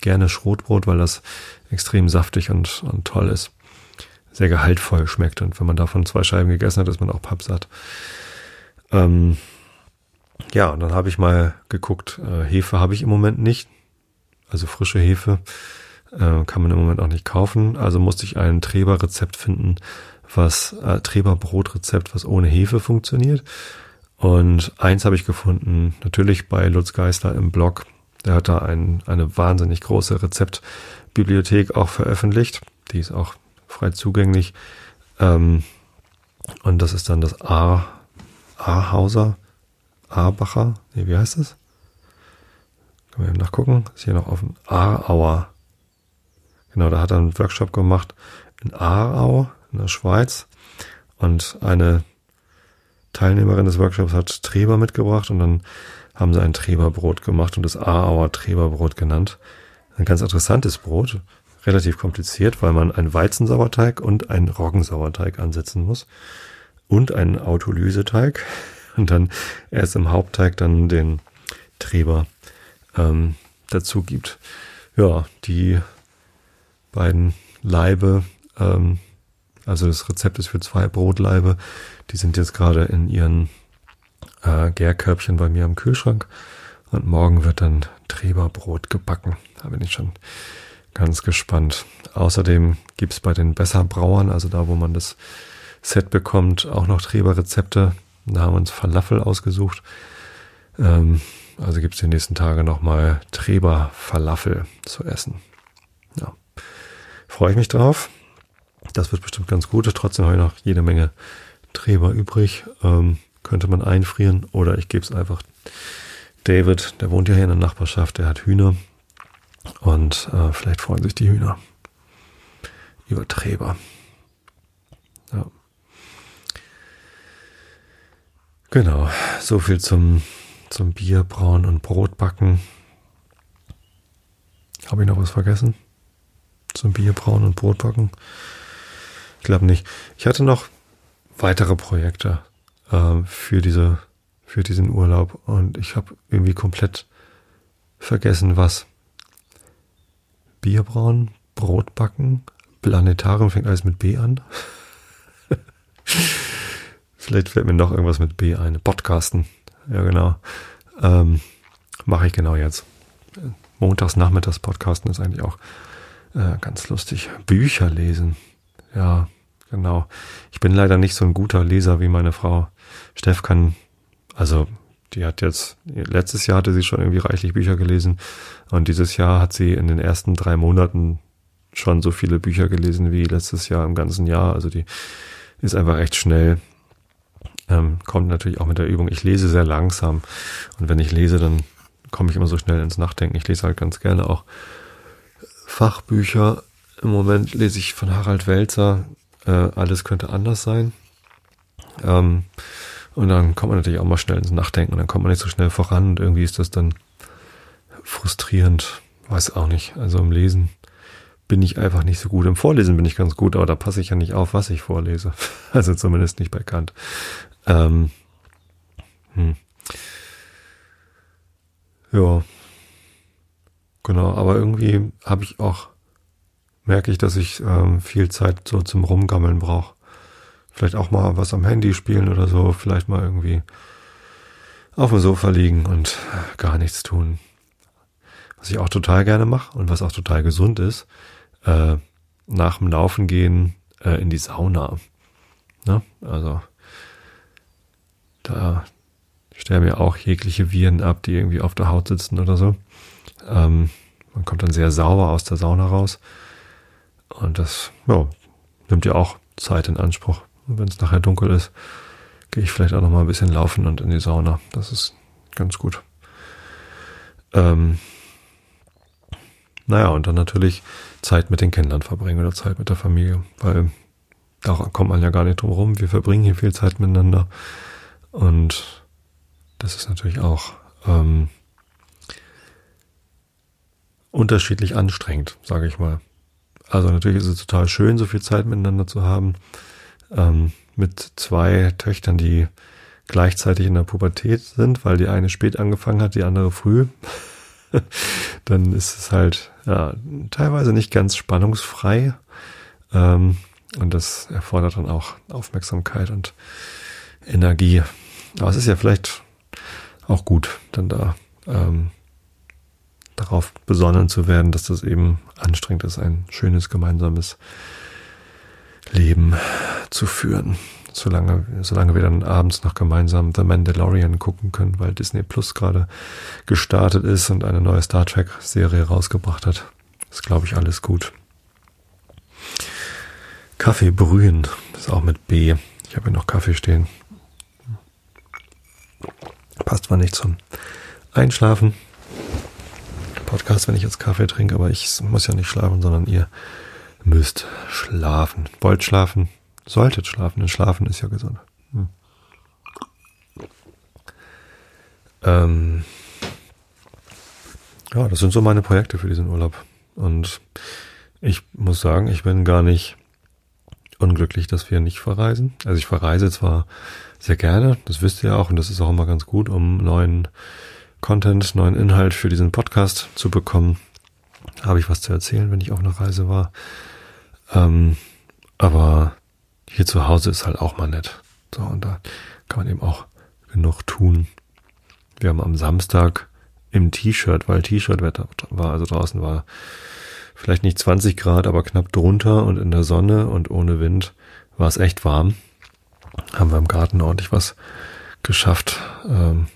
gerne Schrotbrot, weil das extrem saftig und, und toll ist. Sehr gehaltvoll schmeckt. Und wenn man davon zwei Scheiben gegessen hat, ist man auch pappsatt. Ähm, ja, und dann habe ich mal geguckt, äh, Hefe habe ich im Moment nicht. Also frische Hefe äh, kann man im Moment auch nicht kaufen. Also musste ich ein Treberrezept finden, was äh, Treberbrotrezept, was ohne Hefe funktioniert. Und eins habe ich gefunden, natürlich bei Lutz Geister im Blog. Der hat da ein, eine wahnsinnig große Rezeptbibliothek auch veröffentlicht. Die ist auch frei zugänglich. Ähm, und das ist dann das A, A-Hauser Abacher, nee, wie heißt das? Können wir eben nachgucken. Ist hier noch dem Aarauer. Genau, da hat er einen Workshop gemacht in Aarau in der Schweiz. Und eine Teilnehmerin des Workshops hat Treber mitgebracht und dann haben sie ein Treberbrot gemacht und das Aarauer Treberbrot genannt. Ein ganz interessantes Brot, relativ kompliziert, weil man einen Weizensauerteig und einen Roggensauerteig ansetzen muss und einen Autolyseteig. Und dann erst im Hauptteig dann den Treber ähm, dazu gibt. Ja, die beiden Leibe, ähm, also das Rezept ist für zwei Brotleibe, die sind jetzt gerade in ihren äh, Gärkörbchen bei mir im Kühlschrank und morgen wird dann Treberbrot gebacken. Da bin ich schon ganz gespannt. Außerdem gibt's bei den Besserbrauern, also da, wo man das Set bekommt, auch noch Treberrezepte. Da haben wir uns Falafel ausgesucht. Ähm, also gibt es die nächsten Tage nochmal Treber Falafel zu essen. Ja. Freue ich mich drauf. Das wird bestimmt ganz gut. Trotzdem habe ich noch jede Menge Treber übrig. Ähm, könnte man einfrieren oder ich gebe es einfach David, der wohnt ja hier in der Nachbarschaft, der hat Hühner. Und äh, vielleicht freuen sich die Hühner über Treber. Ja. Genau, so viel zum, zum Bier brauen und Brot backen. Habe ich noch was vergessen? Zum Bier brauen und Brot backen? Ich glaube nicht. Ich hatte noch weitere Projekte äh, für diese für diesen Urlaub und ich habe irgendwie komplett vergessen, was. Bier brauen, Brot backen, Planetarium fängt alles mit B an. Vielleicht fällt mir noch irgendwas mit B ein. Podcasten. Ja, genau. Ähm, Mache ich genau jetzt. Montags, nachmittags Podcasten ist eigentlich auch äh, ganz lustig. Bücher lesen. Ja, genau. Ich bin leider nicht so ein guter Leser wie meine Frau. Steff kann, also die hat jetzt, letztes Jahr hatte sie schon irgendwie reichlich Bücher gelesen und dieses Jahr hat sie in den ersten drei Monaten schon so viele Bücher gelesen wie letztes Jahr im ganzen Jahr. Also die ist einfach echt schnell ähm, kommt natürlich auch mit der Übung. Ich lese sehr langsam und wenn ich lese, dann komme ich immer so schnell ins Nachdenken. Ich lese halt ganz gerne auch Fachbücher. Im Moment lese ich von Harald Welzer äh, Alles könnte anders sein. Ähm, und dann kommt man natürlich auch mal schnell ins Nachdenken und dann kommt man nicht so schnell voran und irgendwie ist das dann frustrierend. Weiß auch nicht. Also im Lesen bin ich einfach nicht so gut. Im Vorlesen bin ich ganz gut, aber da passe ich ja nicht auf, was ich vorlese. Also zumindest nicht bei Kant. Ähm, hm. Ja. Genau, aber irgendwie habe ich auch, merke ich, dass ich ähm, viel Zeit so zum Rumgammeln brauche. Vielleicht auch mal was am Handy spielen oder so, vielleicht mal irgendwie auf dem Sofa liegen und gar nichts tun. Was ich auch total gerne mache und was auch total gesund ist, äh, nach dem Laufen gehen äh, in die Sauna. Ne? Also da sterben ja auch jegliche Viren ab, die irgendwie auf der Haut sitzen oder so. Ähm, man kommt dann sehr sauber aus der Sauna raus. Und das ja, nimmt ja auch Zeit in Anspruch. Wenn es nachher dunkel ist, gehe ich vielleicht auch noch mal ein bisschen laufen und in die Sauna. Das ist ganz gut. Ähm, naja, und dann natürlich Zeit mit den Kindern verbringen oder Zeit mit der Familie, weil da kommt man ja gar nicht drum rum. Wir verbringen hier viel Zeit miteinander. Und das ist natürlich auch ähm, unterschiedlich anstrengend, sage ich mal. Also natürlich ist es total schön, so viel Zeit miteinander zu haben. Ähm, mit zwei Töchtern, die gleichzeitig in der Pubertät sind, weil die eine spät angefangen hat, die andere früh. Dann ist es halt ja, teilweise nicht ganz spannungsfrei. Ähm, und das erfordert dann auch Aufmerksamkeit und Energie. Aber es ist ja vielleicht auch gut, dann da ähm, darauf besonnen zu werden, dass das eben anstrengend ist, ein schönes gemeinsames Leben zu führen. Solange, solange wir dann abends noch gemeinsam The Mandalorian gucken können, weil Disney Plus gerade gestartet ist und eine neue Star Trek Serie rausgebracht hat. Ist, glaube ich, alles gut. Kaffee brühen, ist auch mit B. Ich habe hier noch Kaffee stehen. Passt zwar nicht zum Einschlafen. Podcast, wenn ich jetzt Kaffee trinke, aber ich muss ja nicht schlafen, sondern ihr müsst schlafen. Wollt schlafen, solltet schlafen, denn Schlafen ist ja gesund. Hm. Ähm ja, das sind so meine Projekte für diesen Urlaub. Und ich muss sagen, ich bin gar nicht unglücklich, dass wir nicht verreisen. Also ich verreise zwar sehr gerne, das wisst ihr auch, und das ist auch immer ganz gut, um neuen Content, neuen Inhalt für diesen Podcast zu bekommen. Habe ich was zu erzählen, wenn ich auf einer Reise war. Ähm, aber hier zu Hause ist halt auch mal nett. So, und da kann man eben auch genug tun. Wir haben am Samstag im T-Shirt, weil T-Shirt-Wetter war, also draußen war vielleicht nicht 20 Grad, aber knapp drunter und in der Sonne und ohne Wind war es echt warm. Haben wir im Garten ordentlich was geschafft. Ähm,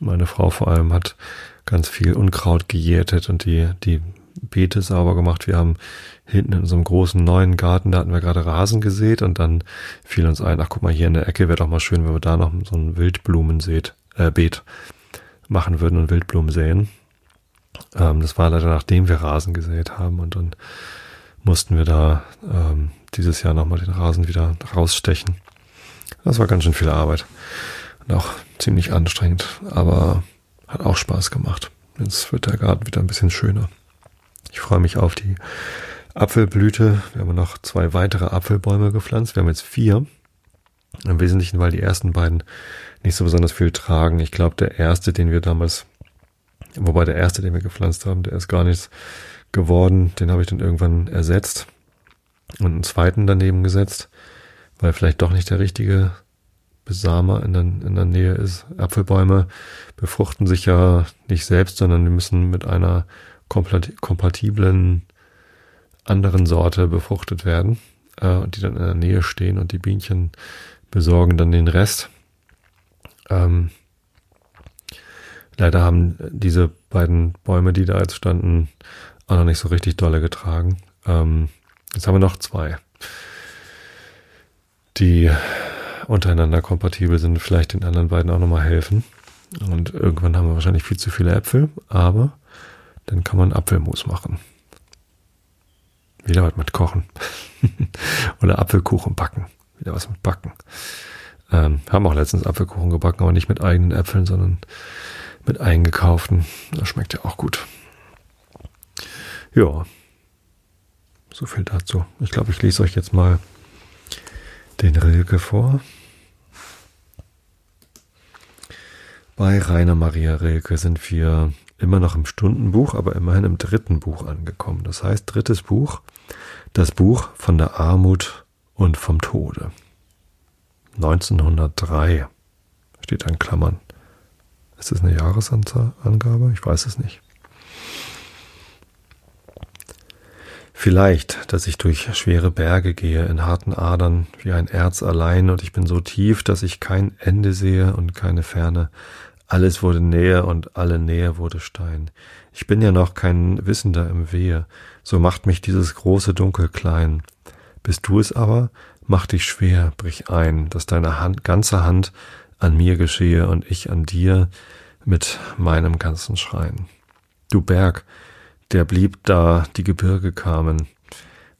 meine Frau vor allem hat ganz viel Unkraut gejätet und die, die Beete sauber gemacht. Wir haben hinten in unserem großen neuen Garten, da hatten wir gerade Rasen gesät und dann fiel uns ein, ach guck mal, hier in der Ecke wäre doch mal schön, wenn wir da noch so ein Wildblumenbeet äh, Beet machen würden und Wildblumen säen. Ähm, das war leider nachdem wir Rasen gesät haben und dann mussten wir da ähm, dieses Jahr nochmal den Rasen wieder rausstechen. Das war ganz schön viel Arbeit und auch ziemlich anstrengend, aber hat auch Spaß gemacht. Jetzt wird der Garten wieder ein bisschen schöner. Ich freue mich auf die Apfelblüte. Wir haben noch zwei weitere Apfelbäume gepflanzt. Wir haben jetzt vier. Im Wesentlichen, weil die ersten beiden nicht so besonders viel tragen. Ich glaube, der erste, den wir damals Wobei der erste, den wir gepflanzt haben, der ist gar nichts geworden. Den habe ich dann irgendwann ersetzt und einen zweiten daneben gesetzt, weil vielleicht doch nicht der richtige Besamer in der, in der Nähe ist. Apfelbäume befruchten sich ja nicht selbst, sondern die müssen mit einer kompatiblen anderen Sorte befruchtet werden, äh, die dann in der Nähe stehen und die Bienchen besorgen dann den Rest. Ähm, Leider haben diese beiden Bäume, die da jetzt standen, auch noch nicht so richtig dolle getragen. Ähm, jetzt haben wir noch zwei, die untereinander kompatibel sind, vielleicht den anderen beiden auch nochmal helfen. Und irgendwann haben wir wahrscheinlich viel zu viele Äpfel, aber dann kann man Apfelmus machen. Wieder was mit Kochen. Oder Apfelkuchen backen. Wieder was mit Backen. Ähm, haben auch letztens Apfelkuchen gebacken, aber nicht mit eigenen Äpfeln, sondern mit eingekauften. Das schmeckt ja auch gut. Ja, so viel dazu. Ich glaube, ich lese euch jetzt mal den Rilke vor. Bei Rainer Maria Rilke sind wir immer noch im Stundenbuch, aber immerhin im dritten Buch angekommen. Das heißt, drittes Buch, das Buch von der Armut und vom Tode. 1903 steht an Klammern. Ist das eine Jahresangabe? Ich weiß es nicht. Vielleicht, dass ich durch schwere Berge gehe, in harten Adern, wie ein Erz allein, und ich bin so tief, dass ich kein Ende sehe und keine Ferne. Alles wurde näher und alle Nähe wurde Stein. Ich bin ja noch kein Wissender im Wehe, so macht mich dieses große Dunkel klein. Bist du es aber, mach dich schwer, brich ein, dass deine Hand, ganze Hand an mir geschehe und ich an dir mit meinem ganzen Schreien. Du Berg, der blieb da, die Gebirge kamen,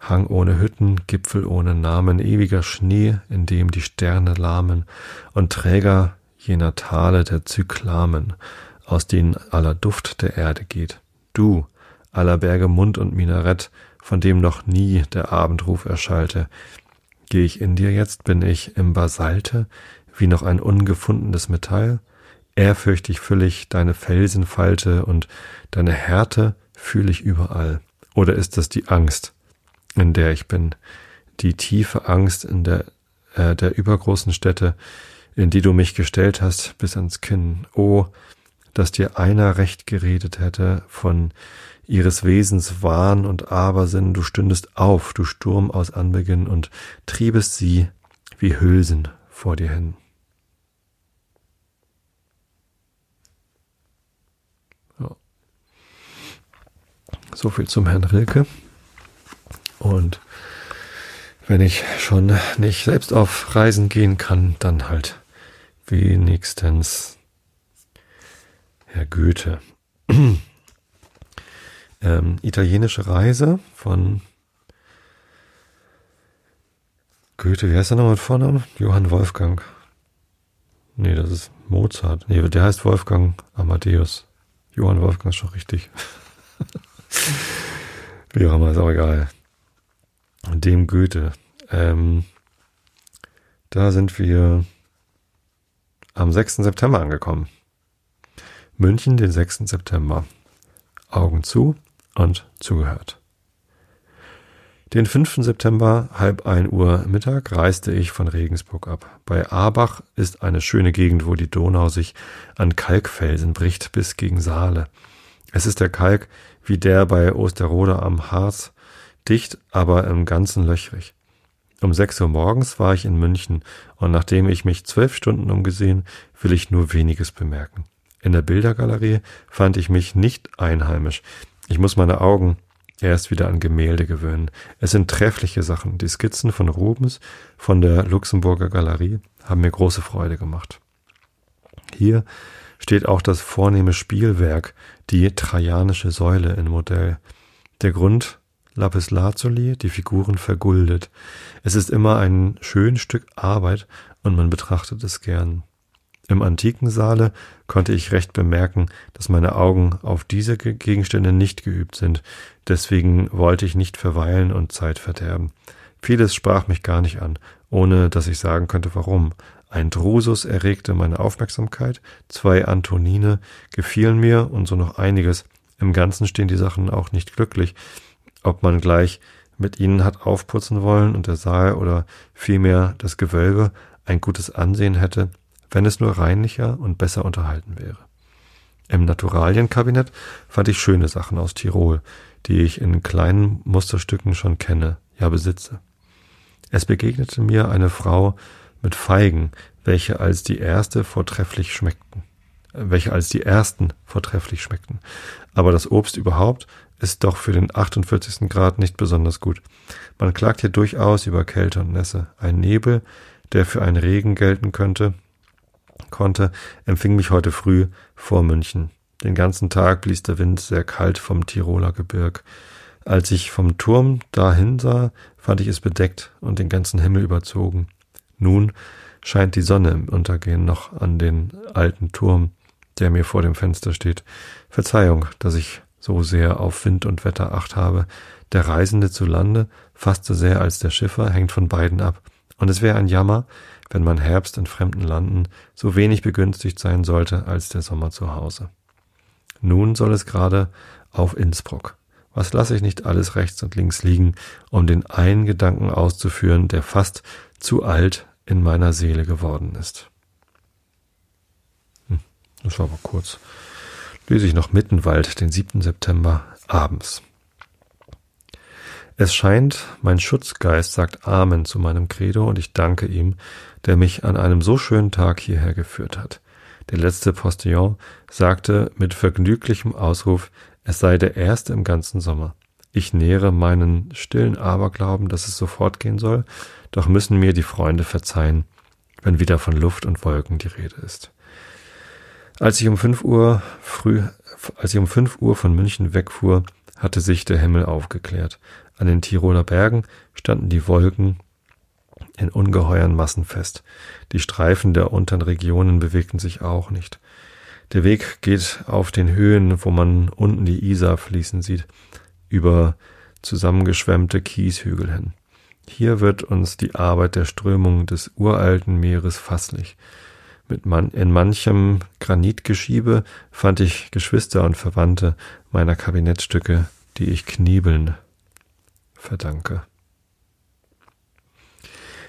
Hang ohne Hütten, Gipfel ohne Namen, ewiger Schnee, in dem die Sterne lahmen, und Träger jener Tale der Zyklamen, aus denen aller Duft der Erde geht. Du, aller Berge Mund und Minarett, von dem noch nie der Abendruf erschallte. Geh ich in dir jetzt, bin ich im Basalte, wie noch ein ungefundenes Metall? Ehrfürchtig füll ich deine Felsenfalte und deine Härte fühle ich überall. Oder ist das die Angst, in der ich bin? Die tiefe Angst in der, äh, der übergroßen Städte, in die du mich gestellt hast bis ans Kinn. Oh, dass dir einer recht geredet hätte von ihres Wesens Wahn und Abersinn, du stündest auf, du Sturm aus Anbeginn und triebest sie wie Hülsen vor dir hin. So viel zum Herrn Rilke. Und wenn ich schon nicht selbst auf Reisen gehen kann, dann halt wenigstens Herr Goethe. ähm, italienische Reise von Goethe, wie heißt er nochmal mit Vornamen? Johann Wolfgang. Nee, das ist Mozart. Nee, der heißt Wolfgang Amadeus. Johann Wolfgang ist schon richtig. wie auch immer, ist auch egal. Dem Goethe. Ähm, da sind wir am 6. September angekommen. München, den 6. September. Augen zu und zugehört. Den 5. September, halb ein Uhr Mittag, reiste ich von Regensburg ab. Bei Aabach ist eine schöne Gegend, wo die Donau sich an Kalkfelsen bricht bis gegen Saale. Es ist der Kalk wie der bei Osterode am Harz, dicht, aber im Ganzen löchrig. Um sechs Uhr morgens war ich in München, und nachdem ich mich zwölf Stunden umgesehen, will ich nur weniges bemerken. In der Bildergalerie fand ich mich nicht einheimisch. Ich muss meine Augen erst wieder an Gemälde gewöhnen. Es sind treffliche Sachen. Die Skizzen von Rubens von der Luxemburger Galerie haben mir große Freude gemacht. Hier steht auch das vornehme Spielwerk, die Trajanische Säule in Modell. Der Grund Lapis Lazuli, die Figuren verguldet. Es ist immer ein schön Stück Arbeit und man betrachtet es gern. Im antiken Saale konnte ich recht bemerken, dass meine Augen auf diese Gegenstände nicht geübt sind, deswegen wollte ich nicht verweilen und Zeit verderben. Vieles sprach mich gar nicht an, ohne dass ich sagen könnte warum. Ein Drusus erregte meine Aufmerksamkeit, zwei Antonine gefielen mir und so noch einiges. Im Ganzen stehen die Sachen auch nicht glücklich, ob man gleich mit ihnen hat aufputzen wollen und der Saal oder vielmehr das Gewölbe ein gutes Ansehen hätte, wenn es nur reinlicher und besser unterhalten wäre. Im Naturalienkabinett fand ich schöne Sachen aus Tirol, die ich in kleinen Musterstücken schon kenne, ja besitze. Es begegnete mir eine Frau mit Feigen, welche als die erste vortrefflich schmeckten, welche als die ersten vortrefflich schmeckten. Aber das Obst überhaupt ist doch für den 48. Grad nicht besonders gut. Man klagt hier durchaus über Kälte und Nässe. Ein Nebel, der für einen Regen gelten könnte, konnte, empfing mich heute früh vor München. Den ganzen Tag blies der Wind sehr kalt vom Tiroler Gebirg. Als ich vom Turm dahin sah, fand ich es bedeckt und den ganzen Himmel überzogen. Nun scheint die Sonne im Untergehen noch an den alten Turm, der mir vor dem Fenster steht. Verzeihung, dass ich so sehr auf Wind und Wetter acht habe. Der Reisende zu Lande, fast so sehr als der Schiffer, hängt von beiden ab. Und es wäre ein Jammer, wenn mein Herbst in fremden Landen so wenig begünstigt sein sollte als der Sommer zu Hause. Nun soll es gerade auf Innsbruck. Was lasse ich nicht alles rechts und links liegen, um den einen Gedanken auszuführen, der fast zu alt in meiner Seele geworden ist. Hm, das war aber kurz. Lese ich noch Mittenwald, den 7. September abends. Es scheint, mein Schutzgeist sagt Amen zu meinem Credo und ich danke ihm, der mich an einem so schönen Tag hierher geführt hat. Der letzte Postillon sagte mit vergnüglichem Ausruf, es sei der erste im ganzen Sommer. Ich nähere meinen stillen Aberglauben, dass es sofort gehen soll, doch müssen mir die Freunde verzeihen, wenn wieder von Luft und Wolken die Rede ist. Als ich um fünf Uhr früh, als ich um fünf Uhr von München wegfuhr, hatte sich der Himmel aufgeklärt. An den Tiroler Bergen standen die Wolken in ungeheuren Massen fest. Die Streifen der unteren Regionen bewegten sich auch nicht. Der Weg geht auf den Höhen, wo man unten die Isar fließen sieht, über zusammengeschwemmte Kieshügel hin. Hier wird uns die Arbeit der Strömung des uralten Meeres fasslich. Mit man, in manchem Granitgeschiebe fand ich Geschwister und Verwandte meiner Kabinettstücke, die ich kniebeln verdanke.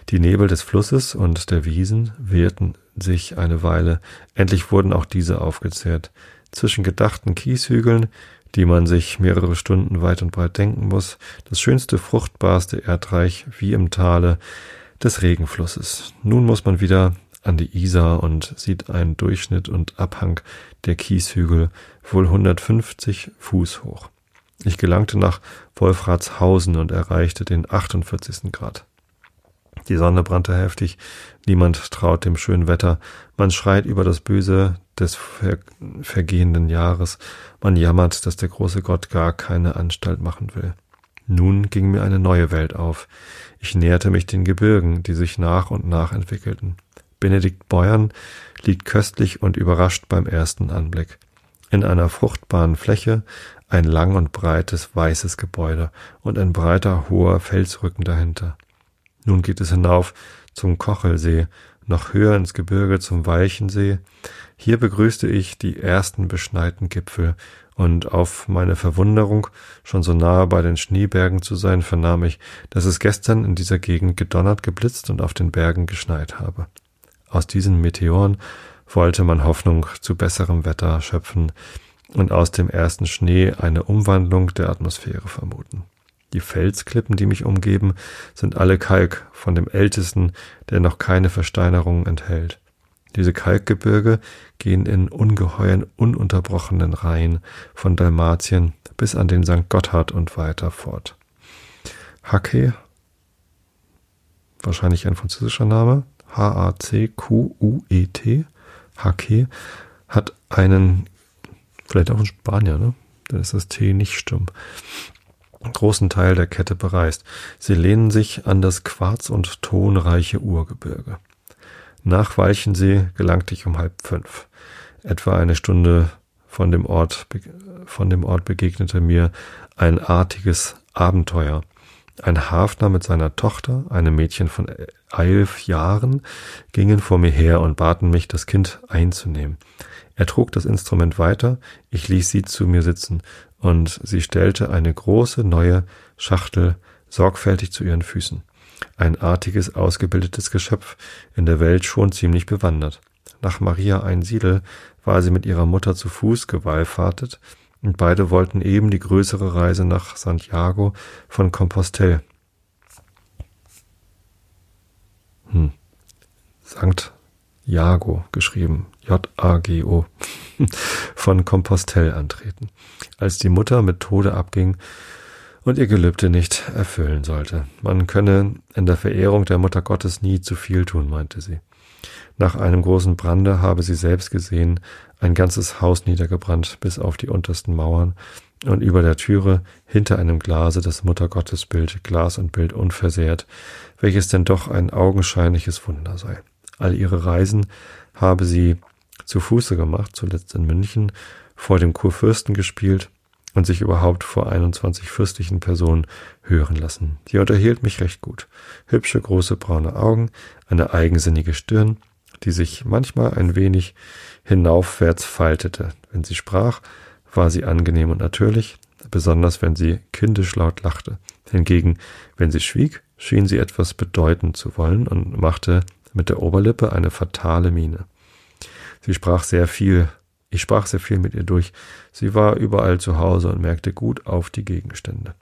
Die Nebel des Flusses und der Wiesen wehrten sich eine Weile, endlich wurden auch diese aufgezehrt. Zwischen gedachten Kieshügeln, die man sich mehrere Stunden weit und breit denken muss, das schönste, fruchtbarste Erdreich wie im Tale des Regenflusses. Nun muss man wieder an die Isar und sieht einen Durchschnitt und Abhang der Kieshügel wohl 150 Fuß hoch. Ich gelangte nach Wolfratshausen und erreichte den 48. Grad. Die Sonne brannte heftig, niemand traut dem schönen Wetter, man schreit über das Böse des ver vergehenden Jahres, man jammert, dass der große Gott gar keine Anstalt machen will. Nun ging mir eine neue Welt auf. Ich näherte mich den Gebirgen, die sich nach und nach entwickelten. Benedikt Beuern liegt köstlich und überrascht beim ersten Anblick. In einer fruchtbaren Fläche ein lang und breites weißes Gebäude und ein breiter hoher Felsrücken dahinter. Nun geht es hinauf zum Kochelsee, noch höher ins Gebirge zum Weichensee. Hier begrüßte ich die ersten beschneiten Gipfel, und auf meine Verwunderung, schon so nahe bei den Schneebergen zu sein, vernahm ich, dass es gestern in dieser Gegend gedonnert, geblitzt und auf den Bergen geschneit habe. Aus diesen Meteoren wollte man Hoffnung zu besserem Wetter schöpfen und aus dem ersten Schnee eine Umwandlung der Atmosphäre vermuten. Die Felsklippen, die mich umgeben, sind alle Kalk, von dem ältesten, der noch keine Versteinerungen enthält. Diese Kalkgebirge gehen in ungeheuren, ununterbrochenen Reihen von Dalmatien bis an den St. Gotthard und weiter fort. Hacke, wahrscheinlich ein französischer Name, H-A-C-Q-U-E-T, Hacke, hat einen, vielleicht auch ein Spanier, ne? Dann ist das T nicht stumm großen Teil der Kette bereist. Sie lehnen sich an das quarz- und tonreiche Urgebirge. Nach Walchensee gelangte ich um halb fünf. Etwa eine Stunde von dem Ort, von dem Ort begegnete mir ein artiges Abenteuer. Ein Hafner mit seiner Tochter, einem Mädchen von elf Jahren, gingen vor mir her und baten mich, das Kind einzunehmen. Er trug das Instrument weiter, ich ließ sie zu mir sitzen, und sie stellte eine große neue Schachtel sorgfältig zu ihren Füßen. Ein artiges, ausgebildetes Geschöpf, in der Welt schon ziemlich bewandert. Nach Maria Einsiedel war sie mit ihrer Mutter zu Fuß gewallfahrtet, und beide wollten eben die größere Reise nach Santiago von Compostell. Hm. Sankt Jago geschrieben, J-A-G-O, von Compostell antreten, als die Mutter mit Tode abging und ihr Gelübde nicht erfüllen sollte. Man könne in der Verehrung der Mutter Gottes nie zu viel tun, meinte sie. Nach einem großen Brande habe sie selbst gesehen, ein ganzes Haus niedergebrannt bis auf die untersten Mauern und über der Türe hinter einem Glase das Muttergottesbild, Glas und Bild unversehrt, welches denn doch ein augenscheinliches Wunder sei. All ihre Reisen habe sie zu Fuße gemacht, zuletzt in München, vor dem Kurfürsten gespielt und sich überhaupt vor 21 fürstlichen Personen hören lassen. Sie unterhielt mich recht gut. Hübsche, große braune Augen, eine eigensinnige Stirn, die sich manchmal ein wenig hinaufwärts faltete. Wenn sie sprach, war sie angenehm und natürlich, besonders wenn sie kindisch laut lachte. Hingegen, wenn sie schwieg, schien sie etwas bedeuten zu wollen und machte mit der Oberlippe eine fatale Miene. Sie sprach sehr viel, ich sprach sehr viel mit ihr durch. Sie war überall zu Hause und merkte gut auf die Gegenstände.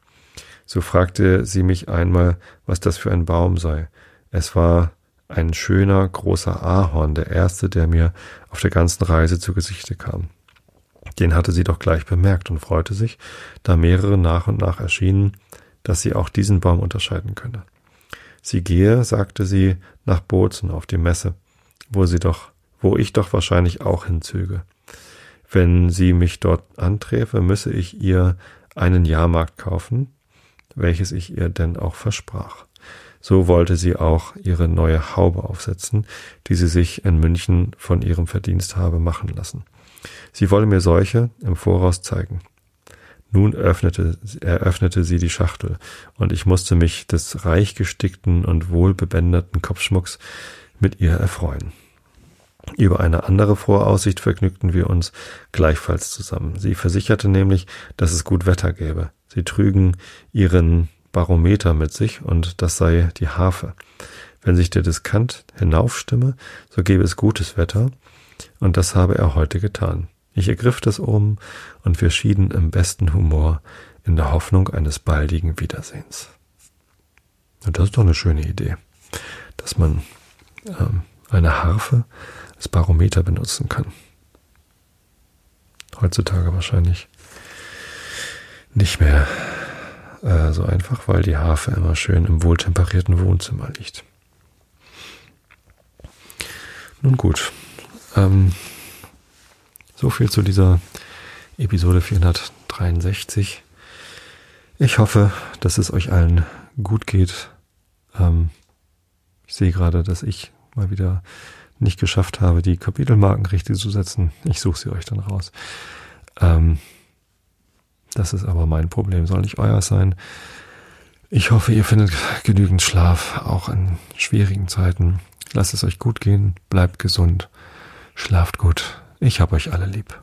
So fragte sie mich einmal, was das für ein Baum sei. Es war ein schöner, großer Ahorn, der erste, der mir auf der ganzen Reise zu Gesichte kam. Den hatte sie doch gleich bemerkt und freute sich, da mehrere nach und nach erschienen, dass sie auch diesen Baum unterscheiden könne. Sie gehe, sagte sie, nach Bozen auf die Messe, wo sie doch, wo ich doch wahrscheinlich auch hinzüge. Wenn sie mich dort anträfe, müsse ich ihr einen Jahrmarkt kaufen, welches ich ihr denn auch versprach. So wollte sie auch ihre neue Haube aufsetzen, die sie sich in München von ihrem Verdienst habe machen lassen. Sie wolle mir solche im Voraus zeigen. Nun öffnete, eröffnete sie die Schachtel, und ich musste mich des reich gestickten und wohlbebänderten Kopfschmucks mit ihr erfreuen. Über eine andere Voraussicht vergnügten wir uns gleichfalls zusammen. Sie versicherte nämlich, dass es gut Wetter gäbe. Sie trügen ihren Barometer mit sich, und das sei die Harfe. Wenn sich der Diskant hinaufstimme, so gäbe es gutes Wetter, und das habe er heute getan. Ich ergriff das um und wir schieden im besten Humor in der Hoffnung eines baldigen Wiedersehens. Und das ist doch eine schöne Idee, dass man ähm, eine Harfe als Barometer benutzen kann. Heutzutage wahrscheinlich nicht mehr äh, so einfach, weil die Harfe immer schön im wohltemperierten Wohnzimmer liegt. Nun gut, ähm, so viel zu dieser Episode 463. Ich hoffe, dass es euch allen gut geht. Ähm, ich sehe gerade, dass ich mal wieder nicht geschafft habe, die Kapitelmarken richtig zu setzen. Ich suche sie euch dann raus. Ähm, das ist aber mein Problem, soll nicht euer sein. Ich hoffe, ihr findet genügend Schlaf, auch in schwierigen Zeiten. Lasst es euch gut gehen, bleibt gesund, schlaft gut. Ich hab euch alle lieb.